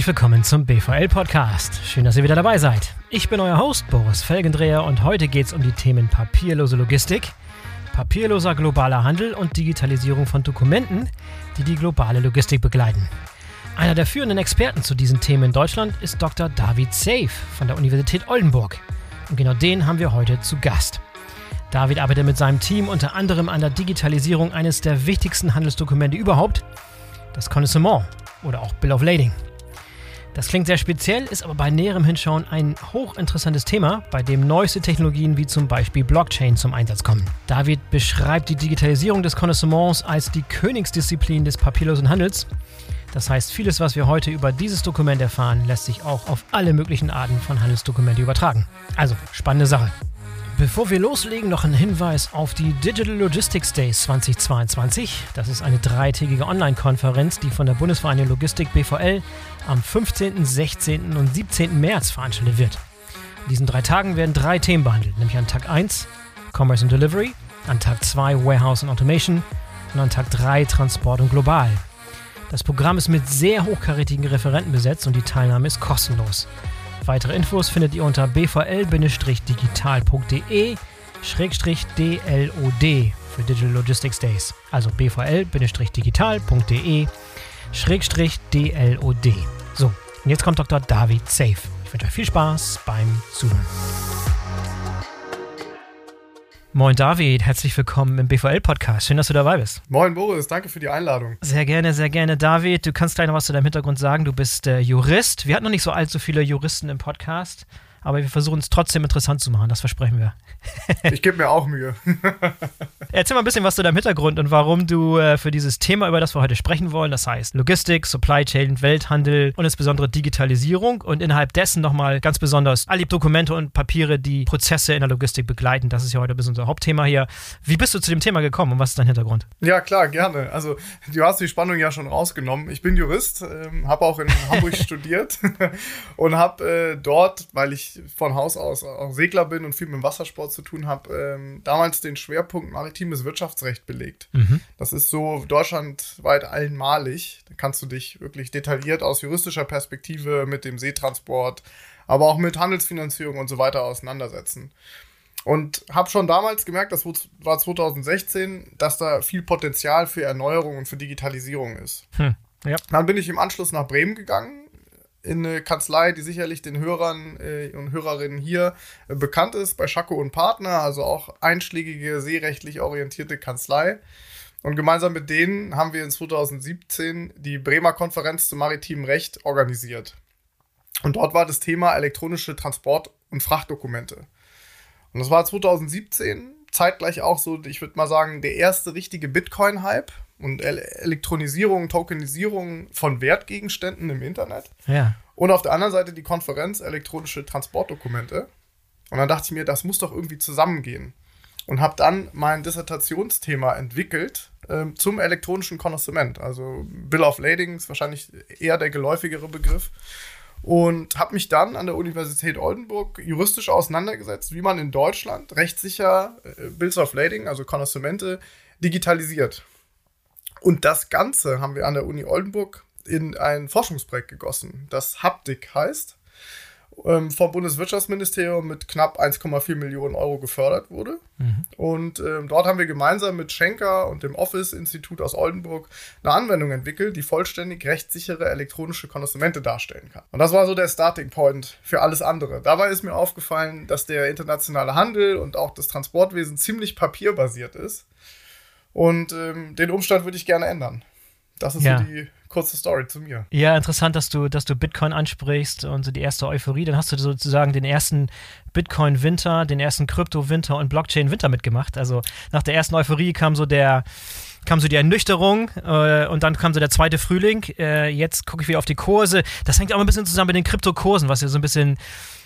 Herzlich willkommen zum BVL Podcast. Schön, dass ihr wieder dabei seid. Ich bin euer Host Boris Felgendreher und heute geht es um die Themen papierlose Logistik, papierloser globaler Handel und Digitalisierung von Dokumenten, die die globale Logistik begleiten. Einer der führenden Experten zu diesen Themen in Deutschland ist Dr. David Safe von der Universität Oldenburg. Und genau den haben wir heute zu Gast. David arbeitet mit seinem Team unter anderem an der Digitalisierung eines der wichtigsten Handelsdokumente überhaupt, das Connoissement oder auch Bill of Lading. Das klingt sehr speziell, ist aber bei näherem Hinschauen ein hochinteressantes Thema, bei dem neueste Technologien wie zum Beispiel Blockchain zum Einsatz kommen. David beschreibt die Digitalisierung des Connoissements als die Königsdisziplin des papierlosen Handels. Das heißt, vieles, was wir heute über dieses Dokument erfahren, lässt sich auch auf alle möglichen Arten von Handelsdokumente übertragen. Also, spannende Sache. Bevor wir loslegen, noch ein Hinweis auf die Digital Logistics Days 2022. Das ist eine dreitägige Online-Konferenz, die von der Bundesvereinigung Logistik BVL am 15., 16. und 17. März veranstaltet wird. In diesen drei Tagen werden drei Themen behandelt, nämlich an Tag 1 Commerce and Delivery, an Tag 2 Warehouse and Automation und an Tag 3 Transport und Global. Das Programm ist mit sehr hochkarätigen Referenten besetzt und die Teilnahme ist kostenlos. Weitere Infos findet ihr unter bvl-digital.de DLOD für Digital Logistics Days. Also bvl-digital.de DLOD. So, und jetzt kommt Dr. David Safe. Ich wünsche euch viel Spaß beim Zuhören. Moin David, herzlich willkommen im BVL-Podcast. Schön, dass du dabei bist. Moin Boris, danke für die Einladung. Sehr gerne, sehr gerne. David, du kannst gleich noch was zu deinem Hintergrund sagen. Du bist äh, Jurist. Wir hatten noch nicht so allzu viele Juristen im Podcast aber wir versuchen es trotzdem interessant zu machen, das versprechen wir. ich gebe mir auch Mühe. Erzähl mal ein bisschen was zu deinem Hintergrund und warum du äh, für dieses Thema, über das wir heute sprechen wollen, das heißt Logistik, Supply Chain, Welthandel und insbesondere Digitalisierung und innerhalb dessen nochmal ganz besonders all die Dokumente und Papiere, die Prozesse in der Logistik begleiten. Das ist ja heute ein bisschen unser Hauptthema hier. Wie bist du zu dem Thema gekommen und was ist dein Hintergrund? Ja, klar, gerne. Also, du hast die Spannung ja schon rausgenommen. Ich bin Jurist, ähm, habe auch in Hamburg studiert und habe äh, dort, weil ich von Haus aus auch Segler bin und viel mit dem Wassersport zu tun habe, ähm, damals den Schwerpunkt maritimes Wirtschaftsrecht belegt. Mhm. Das ist so deutschlandweit einmalig. Da kannst du dich wirklich detailliert aus juristischer Perspektive mit dem Seetransport, aber auch mit Handelsfinanzierung und so weiter auseinandersetzen. Und habe schon damals gemerkt, das war 2016, dass da viel Potenzial für Erneuerung und für Digitalisierung ist. Hm. Ja. Dann bin ich im Anschluss nach Bremen gegangen, in eine Kanzlei, die sicherlich den Hörern äh, und Hörerinnen hier äh, bekannt ist, bei Schacko und Partner, also auch einschlägige, seerechtlich orientierte Kanzlei. Und gemeinsam mit denen haben wir in 2017 die Bremer Konferenz zum maritimen Recht organisiert. Und dort war das Thema elektronische Transport- und Frachtdokumente. Und das war 2017 zeitgleich auch so, ich würde mal sagen, der erste richtige Bitcoin-Hype und Elektronisierung, Tokenisierung von Wertgegenständen im Internet. Ja. Und auf der anderen Seite die Konferenz elektronische Transportdokumente. Und dann dachte ich mir, das muss doch irgendwie zusammengehen. Und habe dann mein Dissertationsthema entwickelt ähm, zum elektronischen Konnoissement. Also Bill of Lading ist wahrscheinlich eher der geläufigere Begriff. Und habe mich dann an der Universität Oldenburg juristisch auseinandergesetzt, wie man in Deutschland rechtssicher äh, Bills of Lading, also Konnoissemente, digitalisiert. Und das Ganze haben wir an der Uni Oldenburg in ein Forschungsprojekt gegossen, das Haptik heißt, ähm, vom Bundeswirtschaftsministerium mit knapp 1,4 Millionen Euro gefördert wurde. Mhm. Und ähm, dort haben wir gemeinsam mit Schenker und dem Office-Institut aus Oldenburg eine Anwendung entwickelt, die vollständig rechtssichere elektronische Konnoissemente darstellen kann. Und das war so der Starting Point für alles andere. Dabei ist mir aufgefallen, dass der internationale Handel und auch das Transportwesen ziemlich papierbasiert ist. Und ähm, den Umstand würde ich gerne ändern. Das ist ja. so die kurze Story zu mir. Ja, interessant, dass du, dass du Bitcoin ansprichst und so die erste Euphorie. Dann hast du sozusagen den ersten Bitcoin-Winter, den ersten Krypto-Winter und Blockchain-Winter mitgemacht. Also nach der ersten Euphorie kam so der kam so die Ernüchterung äh, und dann kam so der zweite Frühling. Äh, jetzt gucke ich wieder auf die Kurse. Das hängt auch ein bisschen zusammen mit den Kryptokursen, was ja so ein bisschen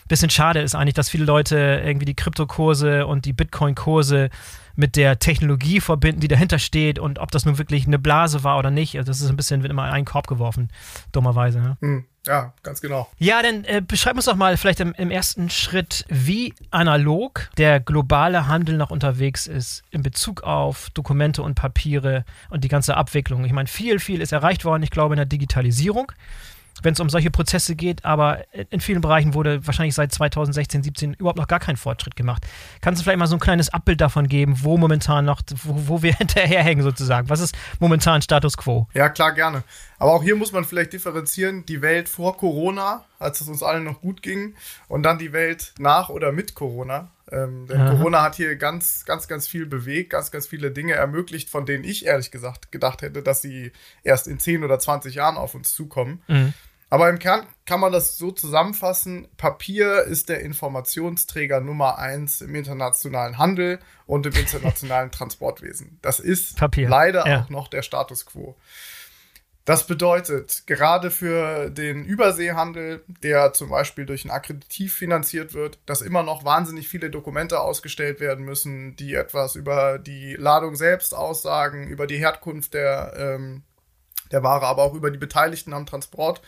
bisschen schade ist eigentlich, dass viele Leute irgendwie die Kryptokurse und die Bitcoin-Kurse mit der Technologie verbinden, die dahinter steht und ob das nun wirklich eine Blase war oder nicht. Also das ist ein bisschen, wird immer in einen Korb geworfen, dummerweise. Ne? Hm, ja, ganz genau. Ja, dann äh, beschreib uns doch mal vielleicht im, im, ersten Schritt, wie analog der globale Handel noch unterwegs ist in Bezug auf Dokumente und Papiere und die ganze Abwicklung. Ich meine, viel, viel ist erreicht worden, ich glaube, in der Digitalisierung. Wenn es um solche Prozesse geht, aber in vielen Bereichen wurde wahrscheinlich seit 2016, 17 überhaupt noch gar kein Fortschritt gemacht. Kannst du vielleicht mal so ein kleines Abbild davon geben, wo momentan noch, wo, wo wir hinterherhängen sozusagen? Was ist momentan Status quo? Ja, klar, gerne. Aber auch hier muss man vielleicht differenzieren, die Welt vor Corona, als es uns allen noch gut ging, und dann die Welt nach oder mit Corona. Ähm, denn Aha. Corona hat hier ganz, ganz, ganz viel bewegt, ganz, ganz viele Dinge ermöglicht, von denen ich ehrlich gesagt gedacht hätte, dass sie erst in 10 oder 20 Jahren auf uns zukommen. Mhm. Aber im Kern kann man das so zusammenfassen. Papier ist der Informationsträger Nummer eins im internationalen Handel und im internationalen Transportwesen. Das ist Papier. leider ja. auch noch der Status quo. Das bedeutet, gerade für den Überseehandel, der zum Beispiel durch ein Akkreditiv finanziert wird, dass immer noch wahnsinnig viele Dokumente ausgestellt werden müssen, die etwas über die Ladung selbst aussagen, über die Herkunft der, ähm, der Ware, aber auch über die Beteiligten am Transport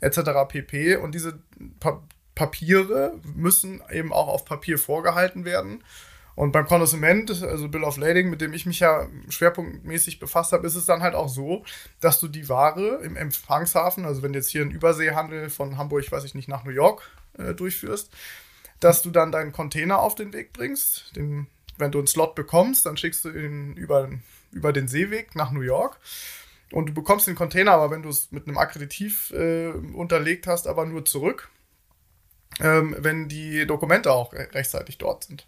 etc. pp. Und diese pa Papiere müssen eben auch auf Papier vorgehalten werden. Und beim Konsument, also Bill of Lading, mit dem ich mich ja schwerpunktmäßig befasst habe, ist es dann halt auch so, dass du die Ware im Empfangshafen, also wenn du jetzt hier einen Überseehandel von Hamburg, weiß ich nicht, nach New York äh, durchführst, dass du dann deinen Container auf den Weg bringst. Den, wenn du einen Slot bekommst, dann schickst du ihn über, über den Seeweg nach New York. Und du bekommst den Container, aber wenn du es mit einem Akkreditiv äh, unterlegt hast, aber nur zurück, ähm, wenn die Dokumente auch rechtzeitig dort sind.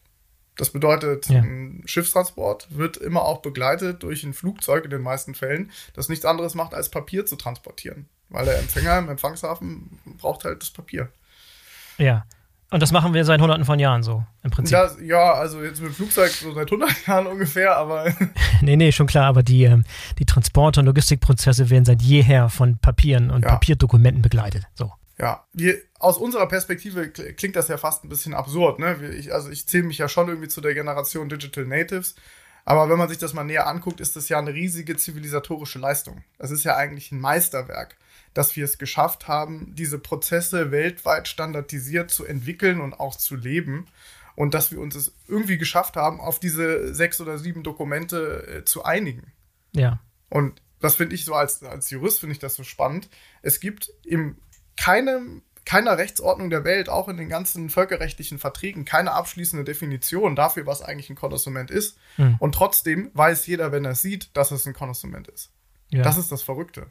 Das bedeutet, ja. ein Schiffstransport wird immer auch begleitet durch ein Flugzeug in den meisten Fällen, das nichts anderes macht, als Papier zu transportieren. Weil der Empfänger im Empfangshafen braucht halt das Papier. Ja. Und das machen wir seit hunderten von Jahren so, im Prinzip. Das, ja, also jetzt mit dem Flugzeug so seit 100 Jahren ungefähr, aber. nee, nee, schon klar, aber die, ähm, die Transport- und Logistikprozesse werden seit jeher von Papieren und ja. Papierdokumenten begleitet. So. Ja, wir, aus unserer Perspektive klingt das ja fast ein bisschen absurd. Ne? Ich, also ich zähle mich ja schon irgendwie zu der Generation Digital Natives. Aber wenn man sich das mal näher anguckt, ist das ja eine riesige zivilisatorische Leistung. Das ist ja eigentlich ein Meisterwerk, dass wir es geschafft haben, diese Prozesse weltweit standardisiert zu entwickeln und auch zu leben. Und dass wir uns es irgendwie geschafft haben, auf diese sechs oder sieben Dokumente äh, zu einigen. Ja. Und das finde ich so als, als Jurist, finde ich das so spannend. Es gibt im keinem, keiner Rechtsordnung der Welt, auch in den ganzen völkerrechtlichen Verträgen, keine abschließende Definition dafür, was eigentlich ein Konnoissement ist. Hm. Und trotzdem weiß jeder, wenn er es sieht, dass es ein Konnoissement ist. Ja. Das ist das Verrückte.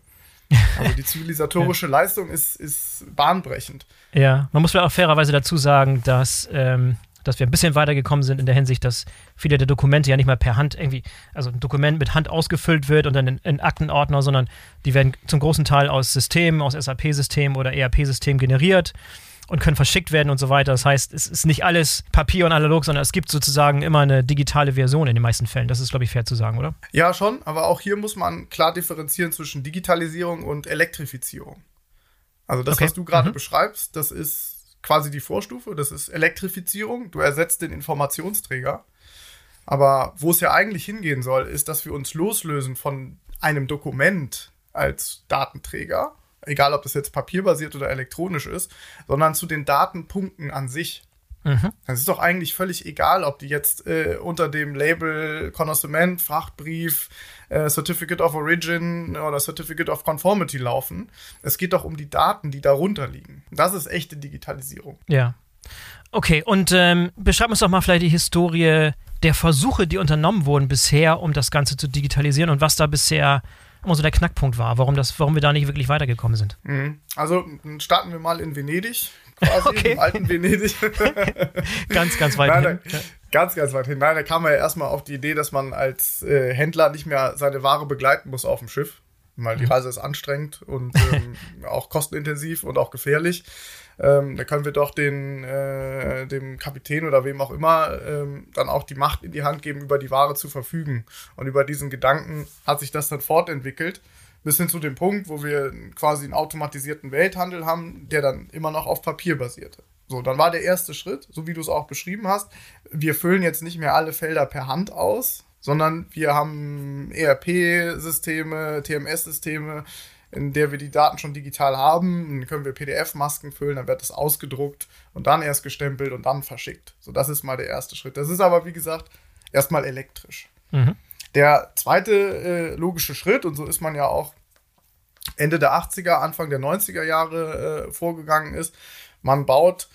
Also die zivilisatorische ja. Leistung ist, ist bahnbrechend. Ja, man muss vielleicht auch fairerweise dazu sagen, dass ähm, dass wir ein bisschen weitergekommen sind in der Hinsicht, dass viele der Dokumente ja nicht mal per Hand irgendwie, also ein Dokument mit Hand ausgefüllt wird und dann in, in Aktenordner, sondern die werden zum großen Teil aus Systemen, aus SAP-Systemen oder ERP-Systemen generiert und können verschickt werden und so weiter. Das heißt, es ist nicht alles Papier und analog, sondern es gibt sozusagen immer eine digitale Version in den meisten Fällen. Das ist, glaube ich, fair zu sagen, oder? Ja, schon, aber auch hier muss man klar differenzieren zwischen Digitalisierung und Elektrifizierung. Also das, okay. was du gerade mhm. beschreibst, das ist quasi die Vorstufe, das ist Elektrifizierung. Du ersetzt den Informationsträger. Aber wo es ja eigentlich hingehen soll, ist, dass wir uns loslösen von einem Dokument als Datenträger, egal ob das jetzt papierbasiert oder elektronisch ist, sondern zu den Datenpunkten an sich. Mhm. Es ist doch eigentlich völlig egal, ob die jetzt äh, unter dem Label Connoissement, Frachtbrief, äh, Certificate of Origin oder Certificate of Conformity laufen. Es geht doch um die Daten, die darunter liegen. Das ist echte Digitalisierung. Ja. Okay, und ähm, beschreib uns doch mal vielleicht die Historie der Versuche, die unternommen wurden bisher, um das Ganze zu digitalisieren und was da bisher immer so der Knackpunkt war, warum, das, warum wir da nicht wirklich weitergekommen sind. Mhm. Also starten wir mal in Venedig quasi, okay. im alten Venedig. ganz, ganz weit Nein, hin. Ganz, ganz weit hin. Nein, da kam man ja erstmal auf die Idee, dass man als äh, Händler nicht mehr seine Ware begleiten muss auf dem Schiff. Weil die mhm. Reise ist anstrengend und ähm, auch kostenintensiv und auch gefährlich. Ähm, da können wir doch den, äh, dem Kapitän oder wem auch immer ähm, dann auch die Macht in die Hand geben, über die Ware zu verfügen. Und über diesen Gedanken hat sich das dann fortentwickelt bis hin zu dem Punkt, wo wir quasi einen automatisierten Welthandel haben, der dann immer noch auf Papier basierte. So, dann war der erste Schritt, so wie du es auch beschrieben hast, wir füllen jetzt nicht mehr alle Felder per Hand aus, sondern wir haben ERP-Systeme, TMS-Systeme, in der wir die Daten schon digital haben. Dann können wir PDF-Masken füllen, dann wird das ausgedruckt und dann erst gestempelt und dann verschickt. So, das ist mal der erste Schritt. Das ist aber, wie gesagt, erstmal elektrisch. Mhm. Der zweite äh, logische Schritt, und so ist man ja auch Ende der 80er, Anfang der 90er Jahre äh, vorgegangen ist. Man baut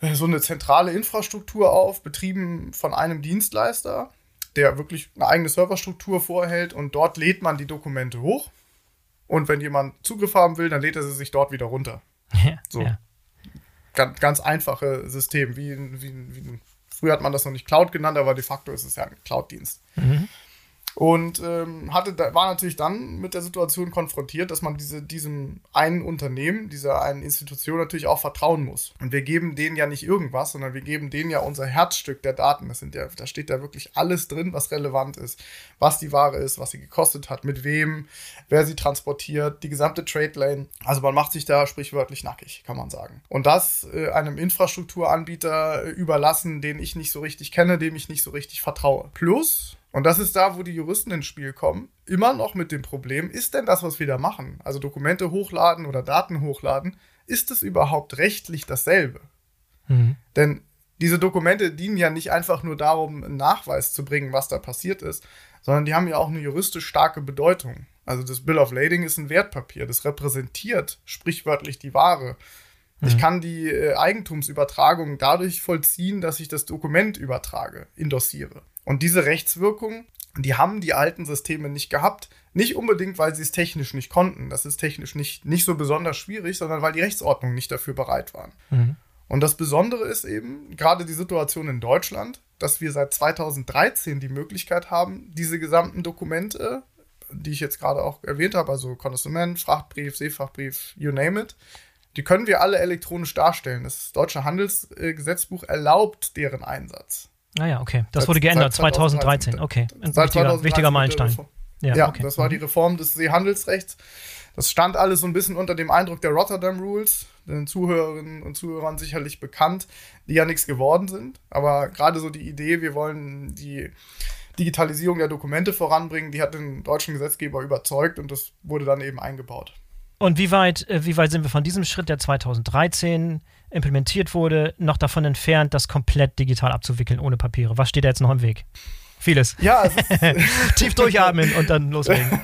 äh, so eine zentrale Infrastruktur auf, betrieben von einem Dienstleister, der wirklich eine eigene Serverstruktur vorhält und dort lädt man die Dokumente hoch. Und wenn jemand Zugriff haben will, dann lädt er sie sich dort wieder runter. Ja, So. ja. Ganz, ganz einfache System. Wie, wie, wie, früher hat man das noch nicht Cloud genannt, aber de facto ist es ja ein Cloud-Dienst. Mhm. Und ähm, hatte, war natürlich dann mit der Situation konfrontiert, dass man diese, diesem einen Unternehmen, dieser einen Institution natürlich auch vertrauen muss. Und wir geben denen ja nicht irgendwas, sondern wir geben denen ja unser Herzstück der Daten. Das sind ja, da steht da wirklich alles drin, was relevant ist. Was die Ware ist, was sie gekostet hat, mit wem, wer sie transportiert, die gesamte Trade Lane. Also man macht sich da sprichwörtlich nackig, kann man sagen. Und das äh, einem Infrastrukturanbieter äh, überlassen, den ich nicht so richtig kenne, dem ich nicht so richtig vertraue. Plus, und das ist da, wo die Juristen ins Spiel kommen, immer noch mit dem Problem, ist denn das, was wir da machen, also Dokumente hochladen oder Daten hochladen, ist es überhaupt rechtlich dasselbe? Mhm. Denn diese Dokumente dienen ja nicht einfach nur darum, einen Nachweis zu bringen, was da passiert ist, sondern die haben ja auch eine juristisch starke Bedeutung. Also das Bill of Lading ist ein Wertpapier, das repräsentiert sprichwörtlich die Ware. Ich kann die äh, Eigentumsübertragung dadurch vollziehen, dass ich das Dokument übertrage, indossiere. Und diese Rechtswirkung, die haben die alten Systeme nicht gehabt. Nicht unbedingt, weil sie es technisch nicht konnten. Das ist technisch nicht, nicht so besonders schwierig, sondern weil die Rechtsordnungen nicht dafür bereit waren. Mhm. Und das Besondere ist eben gerade die Situation in Deutschland, dass wir seit 2013 die Möglichkeit haben, diese gesamten Dokumente, die ich jetzt gerade auch erwähnt habe, also Konsument, Frachtbrief, Seefrachtbrief, you name it, die können wir alle elektronisch darstellen. Das deutsche Handelsgesetzbuch erlaubt deren Einsatz. Ah ja, okay. Das Seit- wurde geändert, seit 2013. 2013. Okay, ein Seit wichtiger, 2013 wichtiger Meilenstein. Reform. Ja, okay. das war die Reform des Seehandelsrechts. Das stand alles so ein bisschen unter dem Eindruck der Rotterdam Rules, den Zuhörerinnen und Zuhörern sicherlich bekannt, die ja nichts geworden sind. Aber gerade so die Idee, wir wollen die Digitalisierung der Dokumente voranbringen, die hat den deutschen Gesetzgeber überzeugt und das wurde dann eben eingebaut. Und wie weit, äh, wie weit sind wir von diesem Schritt, der 2013 implementiert wurde, noch davon entfernt, das komplett digital abzuwickeln ohne Papiere? Was steht da jetzt noch im Weg? Vieles. Ja, Tief durchatmen und dann loslegen.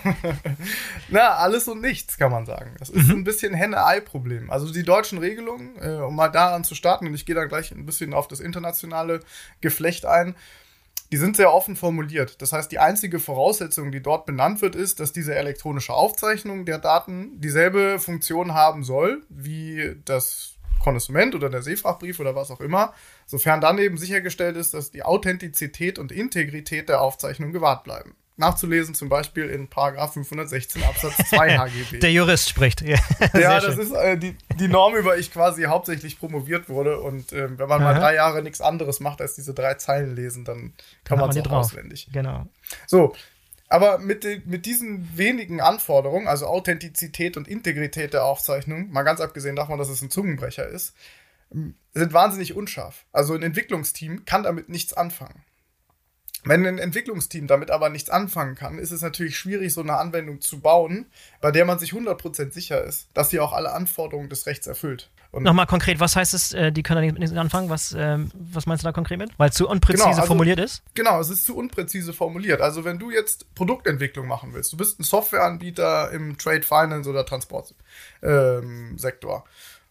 Na, alles und nichts, kann man sagen. Das ist ein bisschen Henne-Ei-Problem. Also die deutschen Regelungen, äh, um mal daran zu starten, und ich gehe dann gleich ein bisschen auf das internationale Geflecht ein, die sind sehr offen formuliert. Das heißt, die einzige Voraussetzung, die dort benannt wird, ist, dass diese elektronische Aufzeichnung der Daten dieselbe Funktion haben soll wie das Konsument oder der Seefrachtbrief oder was auch immer, sofern dann eben sichergestellt ist, dass die Authentizität und Integrität der Aufzeichnung gewahrt bleiben. Nachzulesen zum Beispiel in Paragraph 516 Absatz 2 HGB. Der Jurist spricht. Ja, Ja, das schön. ist äh, die, die Norm, über ich quasi hauptsächlich promoviert wurde. Und ähm, wenn man mal Aha. drei Jahre nichts anderes macht, als diese drei Zeilen lesen, dann kann hat man es auch drauf. auswendig. Genau. So, aber mit, mit diesen wenigen Anforderungen, also Authentizität und Integrität der Aufzeichnung, mal ganz abgesehen davon, dass es ein Zungenbrecher ist, sind wahnsinnig unscharf. Also ein Entwicklungsteam kann damit nichts anfangen. Wenn ein Entwicklungsteam damit aber nichts anfangen kann, ist es natürlich schwierig, so eine Anwendung zu bauen, bei der man sich 100% sicher ist, dass sie auch alle Anforderungen des Rechts erfüllt. Und Nochmal konkret, was heißt es, äh, die können da nicht anfangen? Was, ähm, was meinst du da konkret mit? Weil es zu unpräzise Genau, also- formuliert ist? Genau, es ist zu unpräzise formuliert. Also wenn du jetzt Produktentwicklung machen willst, du bist ein Softwareanbieter im Trade Finance oder Transportsektor ähm,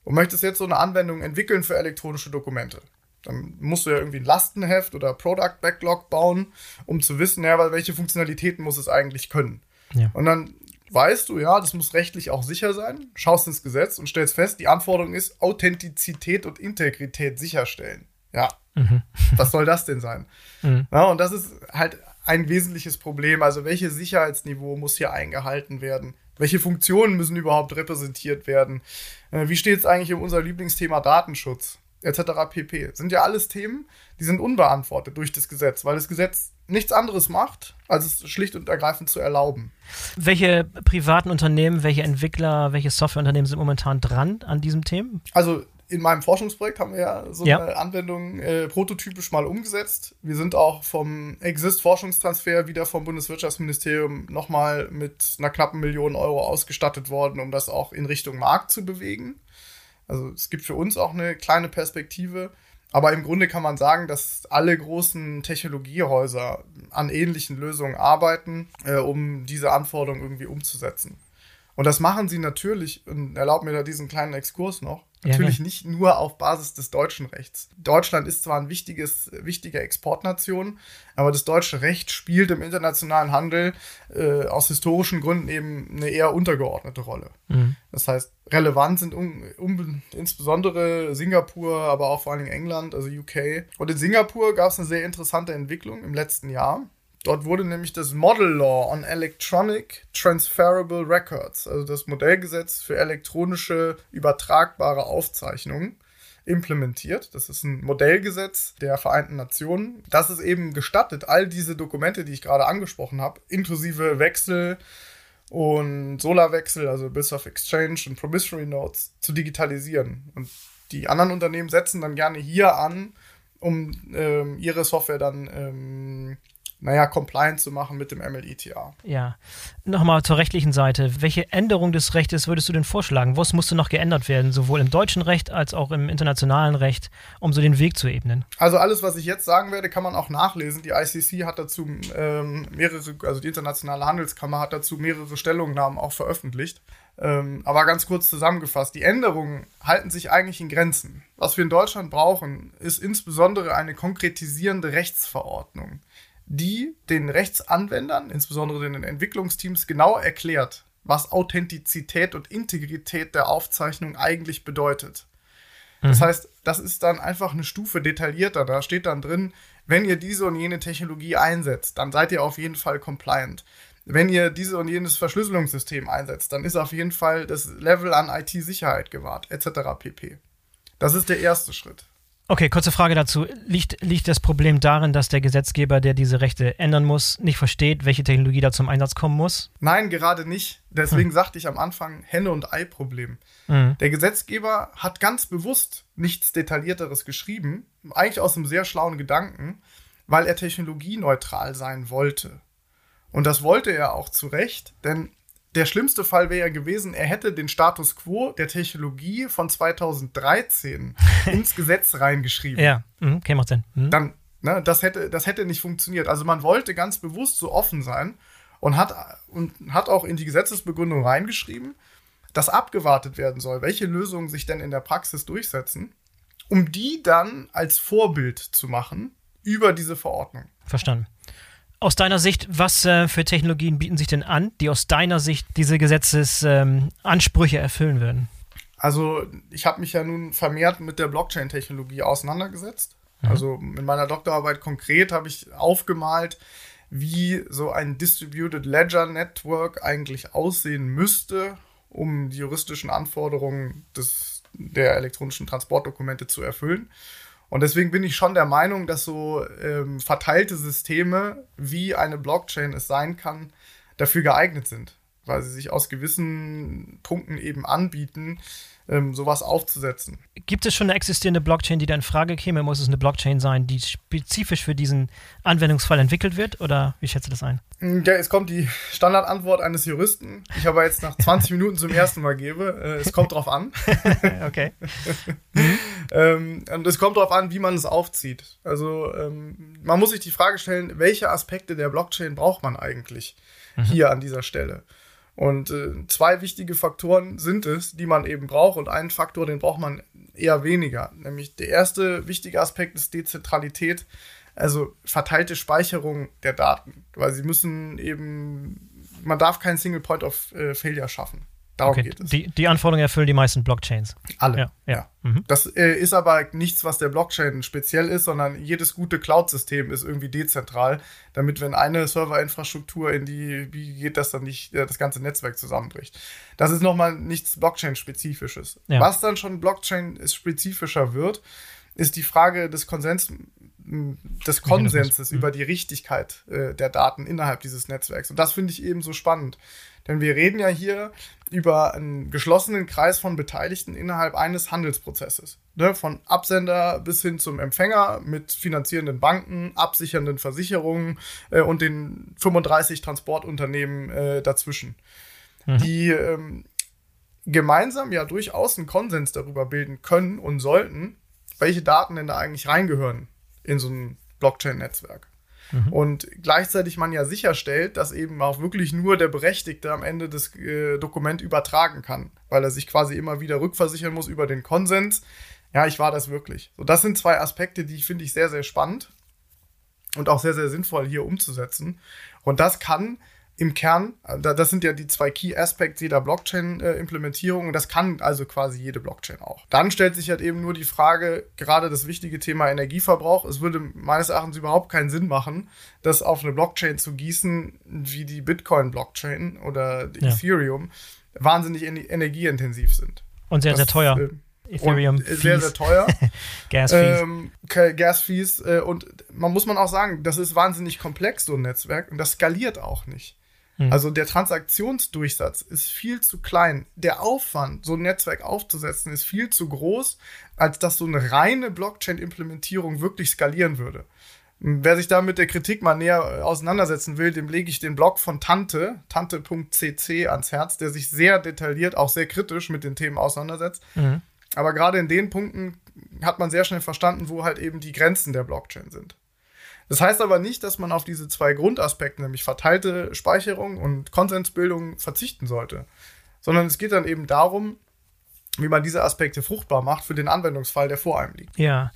und möchtest jetzt so eine Anwendung entwickeln für elektronische Dokumente. Dann musst du ja irgendwie ein Lastenheft oder Product Backlog bauen, um zu wissen, ja, weil welche Funktionalitäten muss es eigentlich können. Ja. Und dann weißt du, ja, das muss rechtlich auch sicher sein, schaust ins Gesetz und stellst fest, die Anforderung ist Authentizität und Integrität sicherstellen. Ja, was soll das denn sein? Mhm. Ja, und das ist halt ein wesentliches Problem. Also welches Sicherheitsniveau muss hier eingehalten werden? Welche Funktionen müssen überhaupt repräsentiert werden? Äh, wie steht es eigentlich um unser Lieblingsthema Datenschutz? Etc. pp. Sind ja alles Themen, die sind unbeantwortet durch das Gesetz, weil das Gesetz nichts anderes macht, als es schlicht und ergreifend zu erlauben. Welche privaten Unternehmen, welche Entwickler, welche Softwareunternehmen sind momentan dran an diesem Thema? Also in meinem Forschungsprojekt haben wir ja so Ja. eine Anwendung äh, prototypisch mal umgesetzt. Wir sind auch vom Exist-Forschungstransfer wieder vom Bundeswirtschaftsministerium nochmal mit einer knappen Million Euro ausgestattet worden, um das auch in Richtung Markt zu bewegen. Also es gibt für uns auch eine kleine Perspektive. Aber im Grunde kann man sagen, dass alle großen Technologiehäuser an ähnlichen Lösungen arbeiten, äh, um diese Anforderungen irgendwie umzusetzen. Und das machen sie natürlich, und erlaubt mir da diesen kleinen Exkurs noch, natürlich ja, nicht nur auf Basis des deutschen Rechts. Deutschland ist zwar ein wichtiges, wichtige Exportnation, aber das deutsche Recht spielt im internationalen Handel äh, aus historischen Gründen eben eine eher untergeordnete Rolle. Mhm. Das heißt, relevant sind um, um, insbesondere Singapur, aber auch vor allen Dingen England, also UK. Und in Singapur gab es eine sehr interessante Entwicklung im letzten Jahr. Dort wurde nämlich das Model Law on Electronic Transferable Records, also das Modellgesetz für elektronische übertragbare Aufzeichnungen, implementiert. Das ist ein Modellgesetz der Vereinten Nationen, das es eben gestattet, all diese Dokumente, die ich gerade angesprochen habe, inklusive Wechsel und Solarwechsel, also Bills of Exchange und Promissory Notes, zu digitalisieren. Und die anderen Unternehmen setzen dann gerne hier an, um ähm, ihre Software dann ähm, naja, compliant zu machen mit dem MLETA. Ja. Nochmal zur rechtlichen Seite. Welche Änderung des Rechtes würdest du denn vorschlagen? Was musste noch geändert werden, sowohl im deutschen Recht als auch im internationalen Recht, um so den Weg zu ebnen? Also alles, was ich jetzt sagen werde, kann man auch nachlesen. Die ICC hat dazu ähm, mehrere, also die Internationale Handelskammer hat dazu mehrere Stellungnahmen auch veröffentlicht. Ähm, aber ganz kurz zusammengefasst, die Änderungen halten sich eigentlich in Grenzen. Was wir in Deutschland brauchen, ist insbesondere eine konkretisierende Rechtsverordnung die den Rechtsanwendern, insbesondere den Entwicklungsteams, genau erklärt, was Authentizität und Integrität der Aufzeichnung eigentlich bedeutet. Das mhm. heißt, das ist dann einfach eine Stufe detaillierter. Da steht dann drin, wenn ihr diese und jene Technologie einsetzt, dann seid ihr auf jeden Fall compliant. Wenn ihr diese und jenes Verschlüsselungssystem einsetzt, dann ist auf jeden Fall das Level an IT-Sicherheit gewahrt, etc. pp. Das ist der erste Schritt. Okay, kurze Frage dazu. Liegt, liegt das Problem darin, dass der Gesetzgeber, der diese Rechte ändern muss, nicht versteht, welche Technologie da zum Einsatz kommen muss? Nein, gerade nicht. Deswegen hm. sagte ich am Anfang Henne- und Ei-Problem. Hm. Der Gesetzgeber hat ganz bewusst nichts Detaillierteres geschrieben, eigentlich aus einem sehr schlauen Gedanken, weil er technologieneutral sein wollte. Und das wollte er auch zu Recht, denn der schlimmste Fall wäre ja gewesen, er hätte den Status quo der Technologie von 2013 ins Gesetz reingeschrieben. Ja, mhm, okay, macht Sinn. Mhm. Dann, ne, das hätte, das hätte nicht funktioniert. Also man wollte ganz bewusst so offen sein und hat, und hat auch in die Gesetzesbegründung reingeschrieben, dass abgewartet werden soll, welche Lösungen sich denn in der Praxis durchsetzen, um die dann als Vorbild zu machen über diese Verordnung. Verstanden. Aus deiner Sicht, was äh, für Technologien bieten sich denn an, die aus deiner Sicht diese Gesetzesansprüche ähm, erfüllen würden? Also ich habe mich ja nun vermehrt mit der Blockchain-Technologie auseinandergesetzt. Mhm. Also in meiner Doktorarbeit konkret habe ich aufgemalt, wie so ein Distributed Ledger Network eigentlich aussehen müsste, um die juristischen Anforderungen des, der elektronischen Transportdokumente zu erfüllen. Und deswegen bin ich schon der Meinung, dass so ähm, verteilte Systeme, wie eine Blockchain es sein kann, dafür geeignet sind, weil sie sich aus gewissen Punkten eben anbieten, ähm, sowas aufzusetzen. Gibt es schon eine existierende Blockchain, die da in Frage käme? Muss es eine Blockchain sein, die spezifisch für diesen Anwendungsfall entwickelt wird? Oder wie schätzt du das ein? Mm, ja, es kommt die Standardantwort eines Juristen, ich aber jetzt nach 20 Minuten zum ersten Mal gebe. Äh, es kommt drauf an. okay. ähm, und es kommt drauf an, wie man es aufzieht. Also ähm, man muss sich die Frage stellen, welche Aspekte der Blockchain braucht man eigentlich mhm. hier an dieser Stelle? Und äh, zwei wichtige Faktoren sind es, die man eben braucht. Und einen Faktor, den braucht man eher weniger. Nämlich der erste wichtige Aspekt ist Dezentralität, also verteilte Speicherung der Daten. Weil sie müssen eben, man darf keinen Single Point of äh, Failure schaffen. Darum okay, geht es. Die, die Anforderungen erfüllen die meisten Blockchains. Alle. Ja. ja. ja. Mhm. Das äh, ist aber nichts, was der Blockchain speziell ist, sondern jedes gute Cloud-System ist irgendwie dezentral, damit, wenn eine Serverinfrastruktur in die, wie geht das dann nicht, äh, das ganze Netzwerk zusammenbricht. Das ist nochmal nichts Blockchain-spezifisches. Ja. Was dann schon Blockchain-spezifischer wird, ist die Frage des Konsens des Konsenses über die Richtigkeit äh, der Daten innerhalb dieses Netzwerks. Und das finde ich eben so spannend. Denn wir reden ja hier über einen geschlossenen Kreis von Beteiligten innerhalb eines Handelsprozesses. Ne? Von Absender bis hin zum Empfänger mit finanzierenden Banken, absichernden Versicherungen äh, und den 35 Transportunternehmen äh, dazwischen. Mhm. Die ähm, gemeinsam ja durchaus einen Konsens darüber bilden können und sollten, welche Daten denn da eigentlich reingehören in so ein Blockchain-Netzwerk. Mhm. Und gleichzeitig man ja sicherstellt, dass eben auch wirklich nur der Berechtigte am Ende das äh, Dokument übertragen kann, weil er sich quasi immer wieder rückversichern muss über den Konsens. Ja, ich war das wirklich. So, das sind zwei Aspekte, die finde ich sehr, sehr spannend und auch sehr, sehr sinnvoll hier umzusetzen. Und das kann im Kern, das sind ja die zwei Key Aspects jeder Blockchain-Implementierung und das kann also quasi jede Blockchain auch. Dann stellt sich halt eben nur die Frage, gerade das wichtige Thema Energieverbrauch. Es würde meines Erachtens überhaupt keinen Sinn machen, das auf eine Blockchain zu gießen, wie die Bitcoin-Blockchain oder ja. Ethereum, wahnsinnig energieintensiv sind. Und sehr, das, sehr teuer. Äh, Ethereum sehr, sehr teuer. Gas-Fees. Ähm, Gas-Fees. Äh, und man muss man auch sagen, das ist wahnsinnig komplex, so ein Netzwerk. Und das skaliert auch nicht. Hm. Also der Transaktionsdurchsatz ist viel zu klein. Der Aufwand, so ein Netzwerk aufzusetzen, ist viel zu groß, als dass so eine reine Blockchain-Implementierung wirklich skalieren würde. Wer sich da mit der Kritik mal näher auseinandersetzen will, dem lege ich den Blog von Tante, tante.cc ans Herz, der sich sehr detailliert, auch sehr kritisch mit den Themen auseinandersetzt. Mhm. Aber gerade in den Punkten hat man sehr schnell verstanden, wo halt eben die Grenzen der Blockchain sind. Das heißt aber nicht, dass man auf diese zwei Grundaspekte, nämlich verteilte Speicherung und Konsensbildung, verzichten sollte, sondern es geht dann eben darum, wie man diese Aspekte fruchtbar macht für den Anwendungsfall, der vor einem liegt. Ja.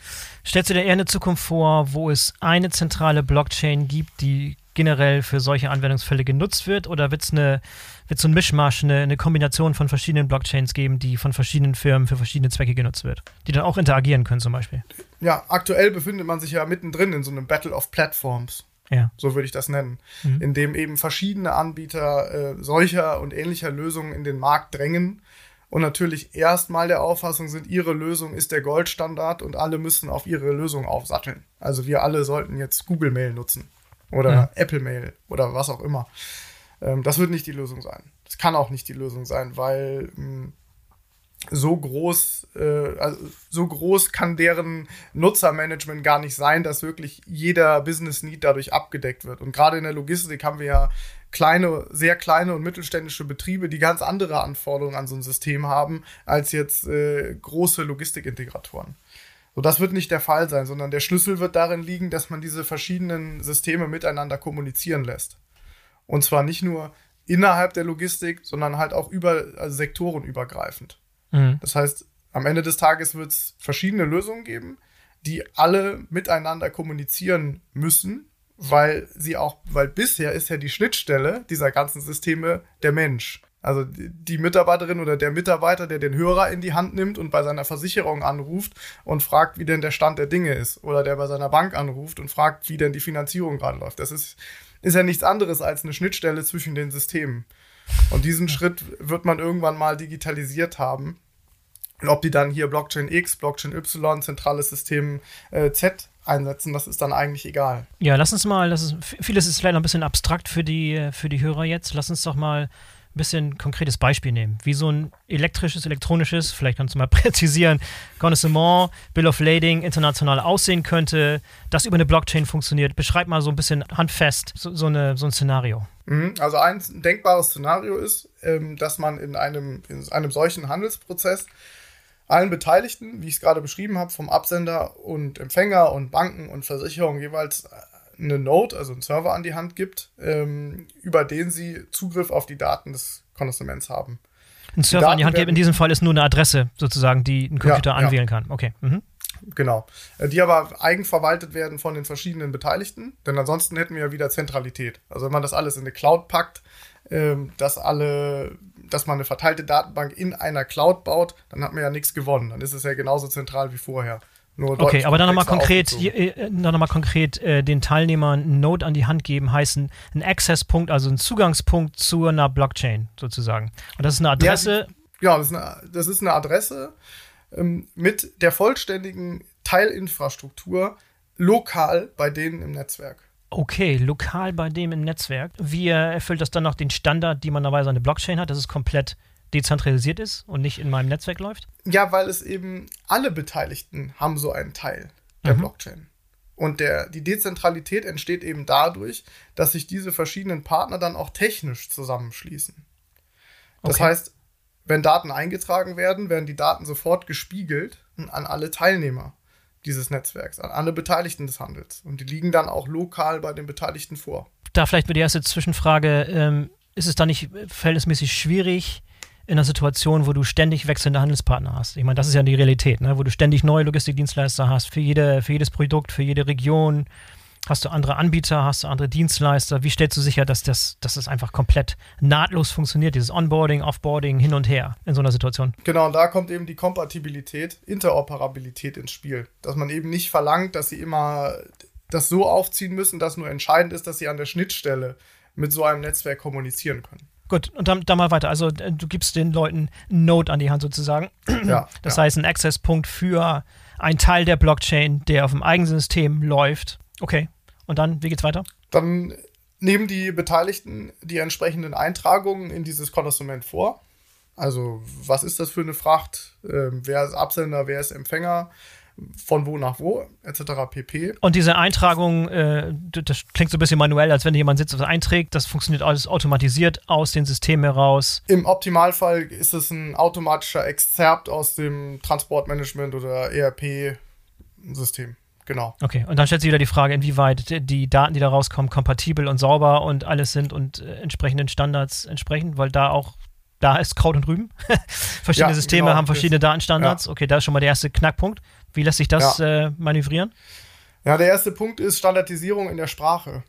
Stellst du dir eher eine Zukunft vor, wo es eine zentrale Blockchain gibt, die generell für solche Anwendungsfälle genutzt wird? Oder wird es eine, wird's so ein Mischmasch, eine, eine Kombination von verschiedenen Blockchains geben, die von verschiedenen Firmen für verschiedene Zwecke genutzt wird? Die dann auch interagieren können zum Beispiel? Ja, aktuell befindet man sich ja mittendrin in so einem Battle of Platforms. Ja. So würde ich das nennen. Mhm. In dem eben verschiedene Anbieter äh, solcher und ähnlicher Lösungen in den Markt drängen und natürlich erstmal der Auffassung sind, ihre Lösung ist der Goldstandard und alle müssen auf ihre Lösung aufsatteln. Also wir alle sollten jetzt Google Mail nutzen oder ja. Apple Mail oder was auch immer. Ähm, das wird nicht die Lösung sein. Das kann auch nicht die Lösung sein, weil mh, hm, so groß, äh, also so groß kann deren Nutzermanagement gar nicht sein, dass wirklich jeder Business Need dadurch abgedeckt wird. Und gerade in der Logistik haben wir ja kleine, sehr kleine und mittelständische Betriebe, die ganz andere Anforderungen an so ein System haben, als jetzt äh, große Logistikintegratoren. So, das wird nicht der Fall sein, sondern der Schlüssel wird darin liegen, dass man diese verschiedenen Systeme miteinander kommunizieren lässt. Und zwar nicht nur innerhalb der Logistik, sondern halt auch über also sektorenübergreifend. Mhm. Das heißt, am Ende des Tages wird es verschiedene Lösungen geben, die alle miteinander kommunizieren müssen, weil sie auch, weil bisher ist ja die Schnittstelle dieser ganzen Systeme der Mensch. Also die Mitarbeiterin oder der Mitarbeiter, der den Hörer in die Hand nimmt und bei seiner Versicherung anruft und fragt, wie denn der Stand der Dinge ist. Oder der bei seiner Bank anruft und fragt, wie denn die Finanzierung gerade läuft. Das ist, ist ja nichts anderes als eine Schnittstelle zwischen den Systemen. Und diesen Schritt wird man irgendwann mal digitalisiert haben. Und ob die dann hier Blockchain X, Blockchain Y, zentrales System äh, Z einsetzen, das ist dann eigentlich egal. Ja, lass uns mal, das ist, vieles ist vielleicht noch ein bisschen abstrakt für die, für die Hörer jetzt. Lass uns doch mal ein bisschen konkretes Beispiel nehmen, wie so ein elektrisches, elektronisches, vielleicht kannst du mal präzisieren, Connoissement, Bill of Lading international aussehen könnte, das über eine Blockchain funktioniert. Beschreib mal so ein bisschen handfest so, so, eine, so ein Szenario. Mhm, also ein denkbares Szenario ist, ähm, dass man in einem, in einem solchen Handelsprozess allen Beteiligten, wie ich es gerade beschrieben habe, vom Absender und Empfänger und Banken und Versicherungen jeweils eine Node, also einen Server an die Hand gibt, ähm, über den sie Zugriff auf die Daten des Konnoissements haben. Ein Server an die Hand geben in diesem Fall ist nur eine Adresse sozusagen, die ein Computer ja, anwählen ja. kann. Okay. Mhm. Genau. Äh, die aber eigenverwaltet werden von den verschiedenen Beteiligten, denn ansonsten hätten wir ja wieder Zentralität. Also wenn man das alles in eine Cloud packt, ähm, dass alle, dass man eine verteilte Datenbank in einer Cloud baut, dann hat man ja nichts gewonnen. Dann ist es ja genauso zentral wie vorher. Nur okay, aber dann nochmal konkret, äh, dann noch mal konkret äh, den Teilnehmern einen Node an die Hand geben, heißen ein Access-Punkt, also ein Zugangspunkt zu einer Blockchain sozusagen. Und das ist eine Adresse. Ja, ja das, ist eine, das ist eine Adresse ähm, mit der vollständigen Teilinfrastruktur lokal bei denen im Netzwerk. Okay, lokal bei dem im Netzwerk. Wie erfüllt das dann noch den Standard, die man normalerweise an der Blockchain hat? Das ist komplett dezentralisiert ist und nicht in meinem Netzwerk läuft? Ja, weil es eben alle Beteiligten haben so einen Teil der mhm. Blockchain. Und der, die Dezentralität entsteht eben dadurch, dass sich diese verschiedenen Partner dann auch technisch zusammenschließen. Das okay. heißt, wenn Daten eingetragen werden, werden die Daten sofort gespiegelt an alle Teilnehmer. dieses Netzwerks, an alle Beteiligten des Handels. Und die liegen dann auch lokal bei den Beteiligten vor. Da vielleicht nur die erste Zwischenfrage. Ähm, ist es da nicht verhältnismäßig schwierig, in einer Situation, wo du ständig wechselnde Handelspartner hast. Ich meine, das ist ja die Realität, ne? wo du ständig neue Logistikdienstleister hast, für, jede, für jedes Produkt, für jede Region. Hast du andere Anbieter, hast du andere Dienstleister? Wie stellst du sicher, dass das, dass das einfach komplett nahtlos funktioniert, dieses Onboarding, Offboarding, hin und her in so einer Situation? Genau, und da kommt eben die Kompatibilität, Interoperabilität ins Spiel. Dass man eben nicht verlangt, dass sie immer das so aufziehen müssen, dass nur entscheidend ist, dass sie an der Schnittstelle mit so einem Netzwerk kommunizieren können. Gut, und dann, dann mal weiter. Also äh, du gibst den Leuten einen Node an die Hand sozusagen. Ja, das ja. heißt, ein Accesspunkt für einen Teil der Blockchain, der auf dem eigenen System läuft. Okay. Und dann, wie geht's weiter? Dann nehmen die Beteiligten die entsprechenden Eintragungen in dieses Konnoissement vor. Also, was ist das für eine Fracht? Ähm, wer ist Absender, wer ist Empfänger? Von wo nach wo, etc. pp. Und diese Eintragung, äh, das klingt so ein bisschen manuell, als wenn jemand sitzt und einträgt. Das funktioniert alles automatisiert aus den Systemen heraus. Im Optimalfall ist es ein automatischer Exzerpt aus dem Transportmanagement oder ERP-System. Genau. Okay, und dann stellt sich wieder die Frage, inwieweit die Daten, die da rauskommen, kompatibel und sauber und alles sind und äh, entsprechenden Standards entsprechend, weil da auch, da ist Kraut und Rüben. verschiedene Ja, Systeme genau, haben verschiedene Datenstandards. Okay, da ist schon mal der erste Knackpunkt. Wie lässt sich das äh, manövrieren? Ja, der erste Punkt ist Standardisierung in der Sprache.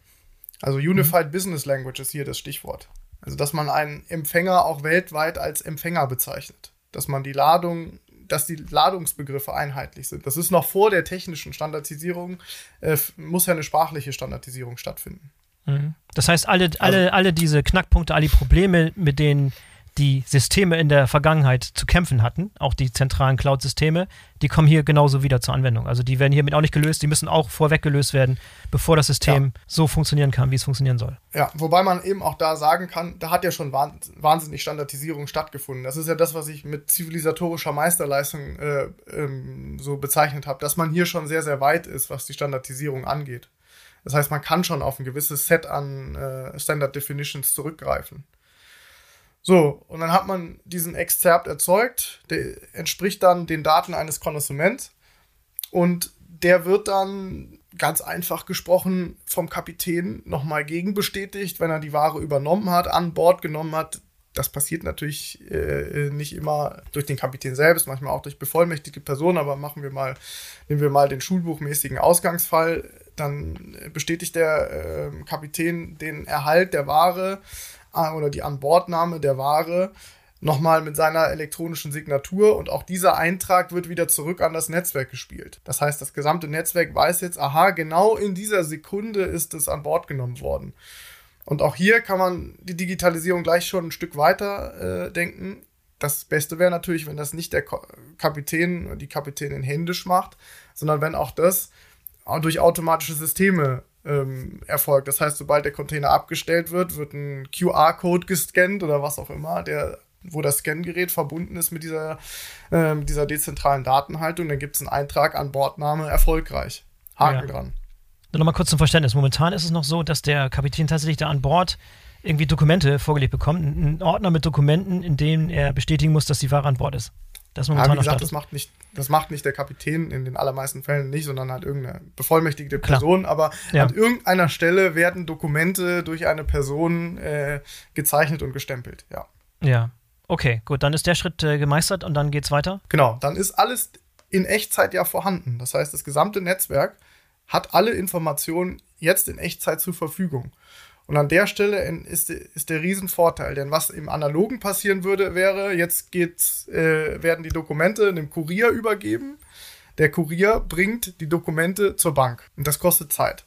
Also Unified Business Language ist hier das Stichwort. Also, dass man einen Empfänger auch weltweit als Empfänger bezeichnet. Dass man die Ladung, dass die Ladungsbegriffe einheitlich sind. Das ist noch vor der technischen Standardisierung, äh, muss ja eine sprachliche Standardisierung stattfinden. Mhm. Das heißt, alle, alle, alle diese Knackpunkte, alle die Probleme, mit denen die Systeme in der Vergangenheit zu kämpfen hatten, auch die zentralen Cloud-Systeme, die kommen hier genauso wieder zur Anwendung. Also die werden hiermit auch nicht gelöst, die müssen auch vorweg gelöst werden, bevor das System so funktionieren kann, wie es funktionieren soll. Ja, wobei man eben auch da sagen kann, da hat ja schon wahn- wahnsinnig Standardisierung stattgefunden. Das ist ja das, was ich mit zivilisatorischer Meisterleistung äh, ähm, so bezeichnet habe, dass man hier schon sehr, sehr weit ist, was die Standardisierung angeht. Das heißt, man kann schon auf ein gewisses Set an äh, Standard Definitions zurückgreifen. So, und dann hat man diesen Exzerpt erzeugt, der entspricht dann den Daten eines Konnoissuments und der wird dann ganz einfach gesprochen vom Kapitän nochmal gegenbestätigt, wenn er die Ware übernommen hat, an Bord genommen hat. Das passiert natürlich äh, nicht immer durch den Kapitän selbst, manchmal auch durch bevollmächtigte Personen, aber machen wir mal, nehmen wir mal den schulbuchmäßigen Ausgangsfall, dann bestätigt der äh, Kapitän den Erhalt der Ware oder die Anbordnahme der Ware nochmal mit seiner elektronischen Signatur und auch dieser Eintrag wird wieder zurück an das Netzwerk gespielt. Das heißt, das gesamte Netzwerk weiß jetzt, aha, genau in dieser Sekunde ist es an Bord genommen worden. Und auch hier kann man die Digitalisierung gleich schon ein Stück weiter äh, denken. Das Beste wäre natürlich, wenn das nicht der Kapitän oder die Kapitänin händisch macht, sondern wenn auch das durch automatische Systeme ähm, erfolgt. Das heißt, sobald der Container abgestellt wird, wird ein QR-Code gescannt oder was auch immer, der wo das Scangerät verbunden ist mit dieser, äh, dieser dezentralen Datenhaltung, dann gibt es einen Eintrag an Bordname erfolgreich. Haken Ja. dran. Nur nochmal kurz zum Verständnis. Momentan ist es noch so, dass der Kapitän tatsächlich da an Bord irgendwie Dokumente vorgelegt bekommt, einen Ordner mit Dokumenten, in denen er bestätigen muss, dass die Ware an Bord ist. Das momentan wie noch gesagt, das macht, nicht, das macht nicht der Kapitän in den allermeisten Fällen nicht, sondern halt irgendeine bevollmächtigte Klar. Person. Aber Ja. an irgendeiner Stelle werden Dokumente durch eine Person äh, gezeichnet und gestempelt. Ja, Ja. Okay, gut, dann ist der Schritt äh, gemeistert und dann geht's weiter. genau. Dann ist alles in Echtzeit ja vorhanden. Das heißt, das gesamte Netzwerk hat alle Informationen jetzt in Echtzeit zur Verfügung. Und an der Stelle ist, ist der Riesenvorteil, denn was im Analogen passieren würde, wäre, jetzt geht's, äh, werden die Dokumente dem Kurier übergeben. Der Kurier bringt die Dokumente zur Bank. Und das kostet Zeit.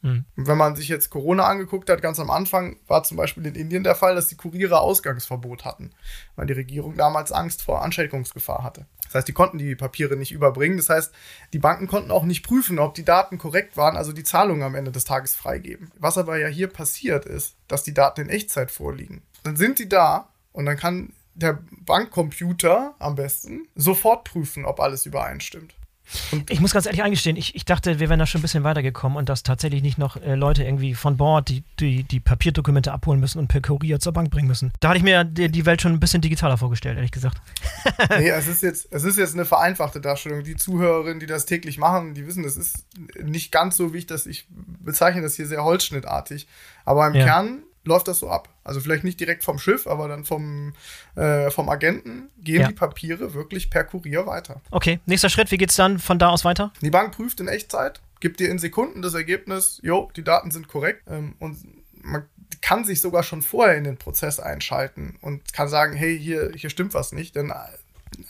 Hm. Und wenn man sich jetzt Corona angeguckt hat, ganz am Anfang war zum Beispiel in Indien der Fall, dass die Kuriere Ausgangsverbot hatten, weil die Regierung damals Angst vor Ansteckungsgefahr hatte. Das heißt, die konnten die Papiere nicht überbringen. Das heißt, die Banken konnten auch nicht prüfen, ob die Daten korrekt waren, also die Zahlungen am Ende des Tages freigeben. Was aber ja hier passiert ist, dass die Daten in Echtzeit vorliegen. Dann sind die da und dann kann der Bankcomputer am besten sofort prüfen, ob alles übereinstimmt. Ich muss ganz ehrlich eingestehen, ich, ich dachte, wir wären da schon ein bisschen weitergekommen und dass tatsächlich nicht noch äh, Leute irgendwie von Bord die, die, die Papierdokumente abholen müssen und per Kurier zur Bank bringen müssen. Da hatte ich mir die, die Welt schon ein bisschen digitaler vorgestellt, ehrlich gesagt. nee, es ist, jetzt, es ist jetzt eine vereinfachte Darstellung. Die Zuhörerinnen, die das täglich machen, die wissen, es ist nicht ganz so, wie ich das, ich bezeichne das hier sehr holzschnittartig. Aber im ja. Kern läuft das so ab. Also vielleicht nicht direkt vom Schiff, aber dann vom, äh, vom Agenten gehen ja. die Papiere wirklich per Kurier weiter. Okay, nächster Schritt, wie geht es dann von da aus weiter? Die Bank prüft in Echtzeit, gibt dir in Sekunden das Ergebnis, jo, die Daten sind korrekt ähm, und man kann sich sogar schon vorher in den Prozess einschalten und kann sagen, hey, hier, hier stimmt was nicht, denn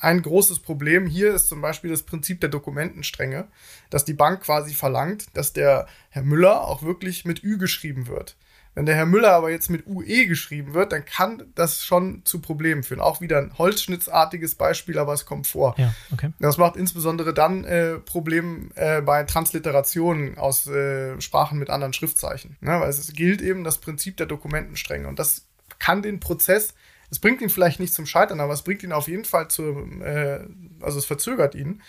ein großes Problem hier ist zum Beispiel das Prinzip der Dokumentenstränge, dass die Bank quasi verlangt, dass der Herr Müller auch wirklich mit Ü geschrieben wird. Wenn der Herr Müller aber jetzt mit UE geschrieben wird, dann kann das schon zu Problemen führen. Auch wieder ein holzschnittsartiges Beispiel, aber es kommt vor. Ja, okay. Das macht insbesondere dann äh, Probleme äh, bei Transliterationen aus äh, Sprachen mit anderen Schriftzeichen. Ne? Weil es gilt eben das Prinzip der Dokumentenstränge. Und das kann den Prozess, es bringt ihn vielleicht nicht zum Scheitern, aber es bringt ihn auf jeden Fall zu, äh, also es verzögert ihn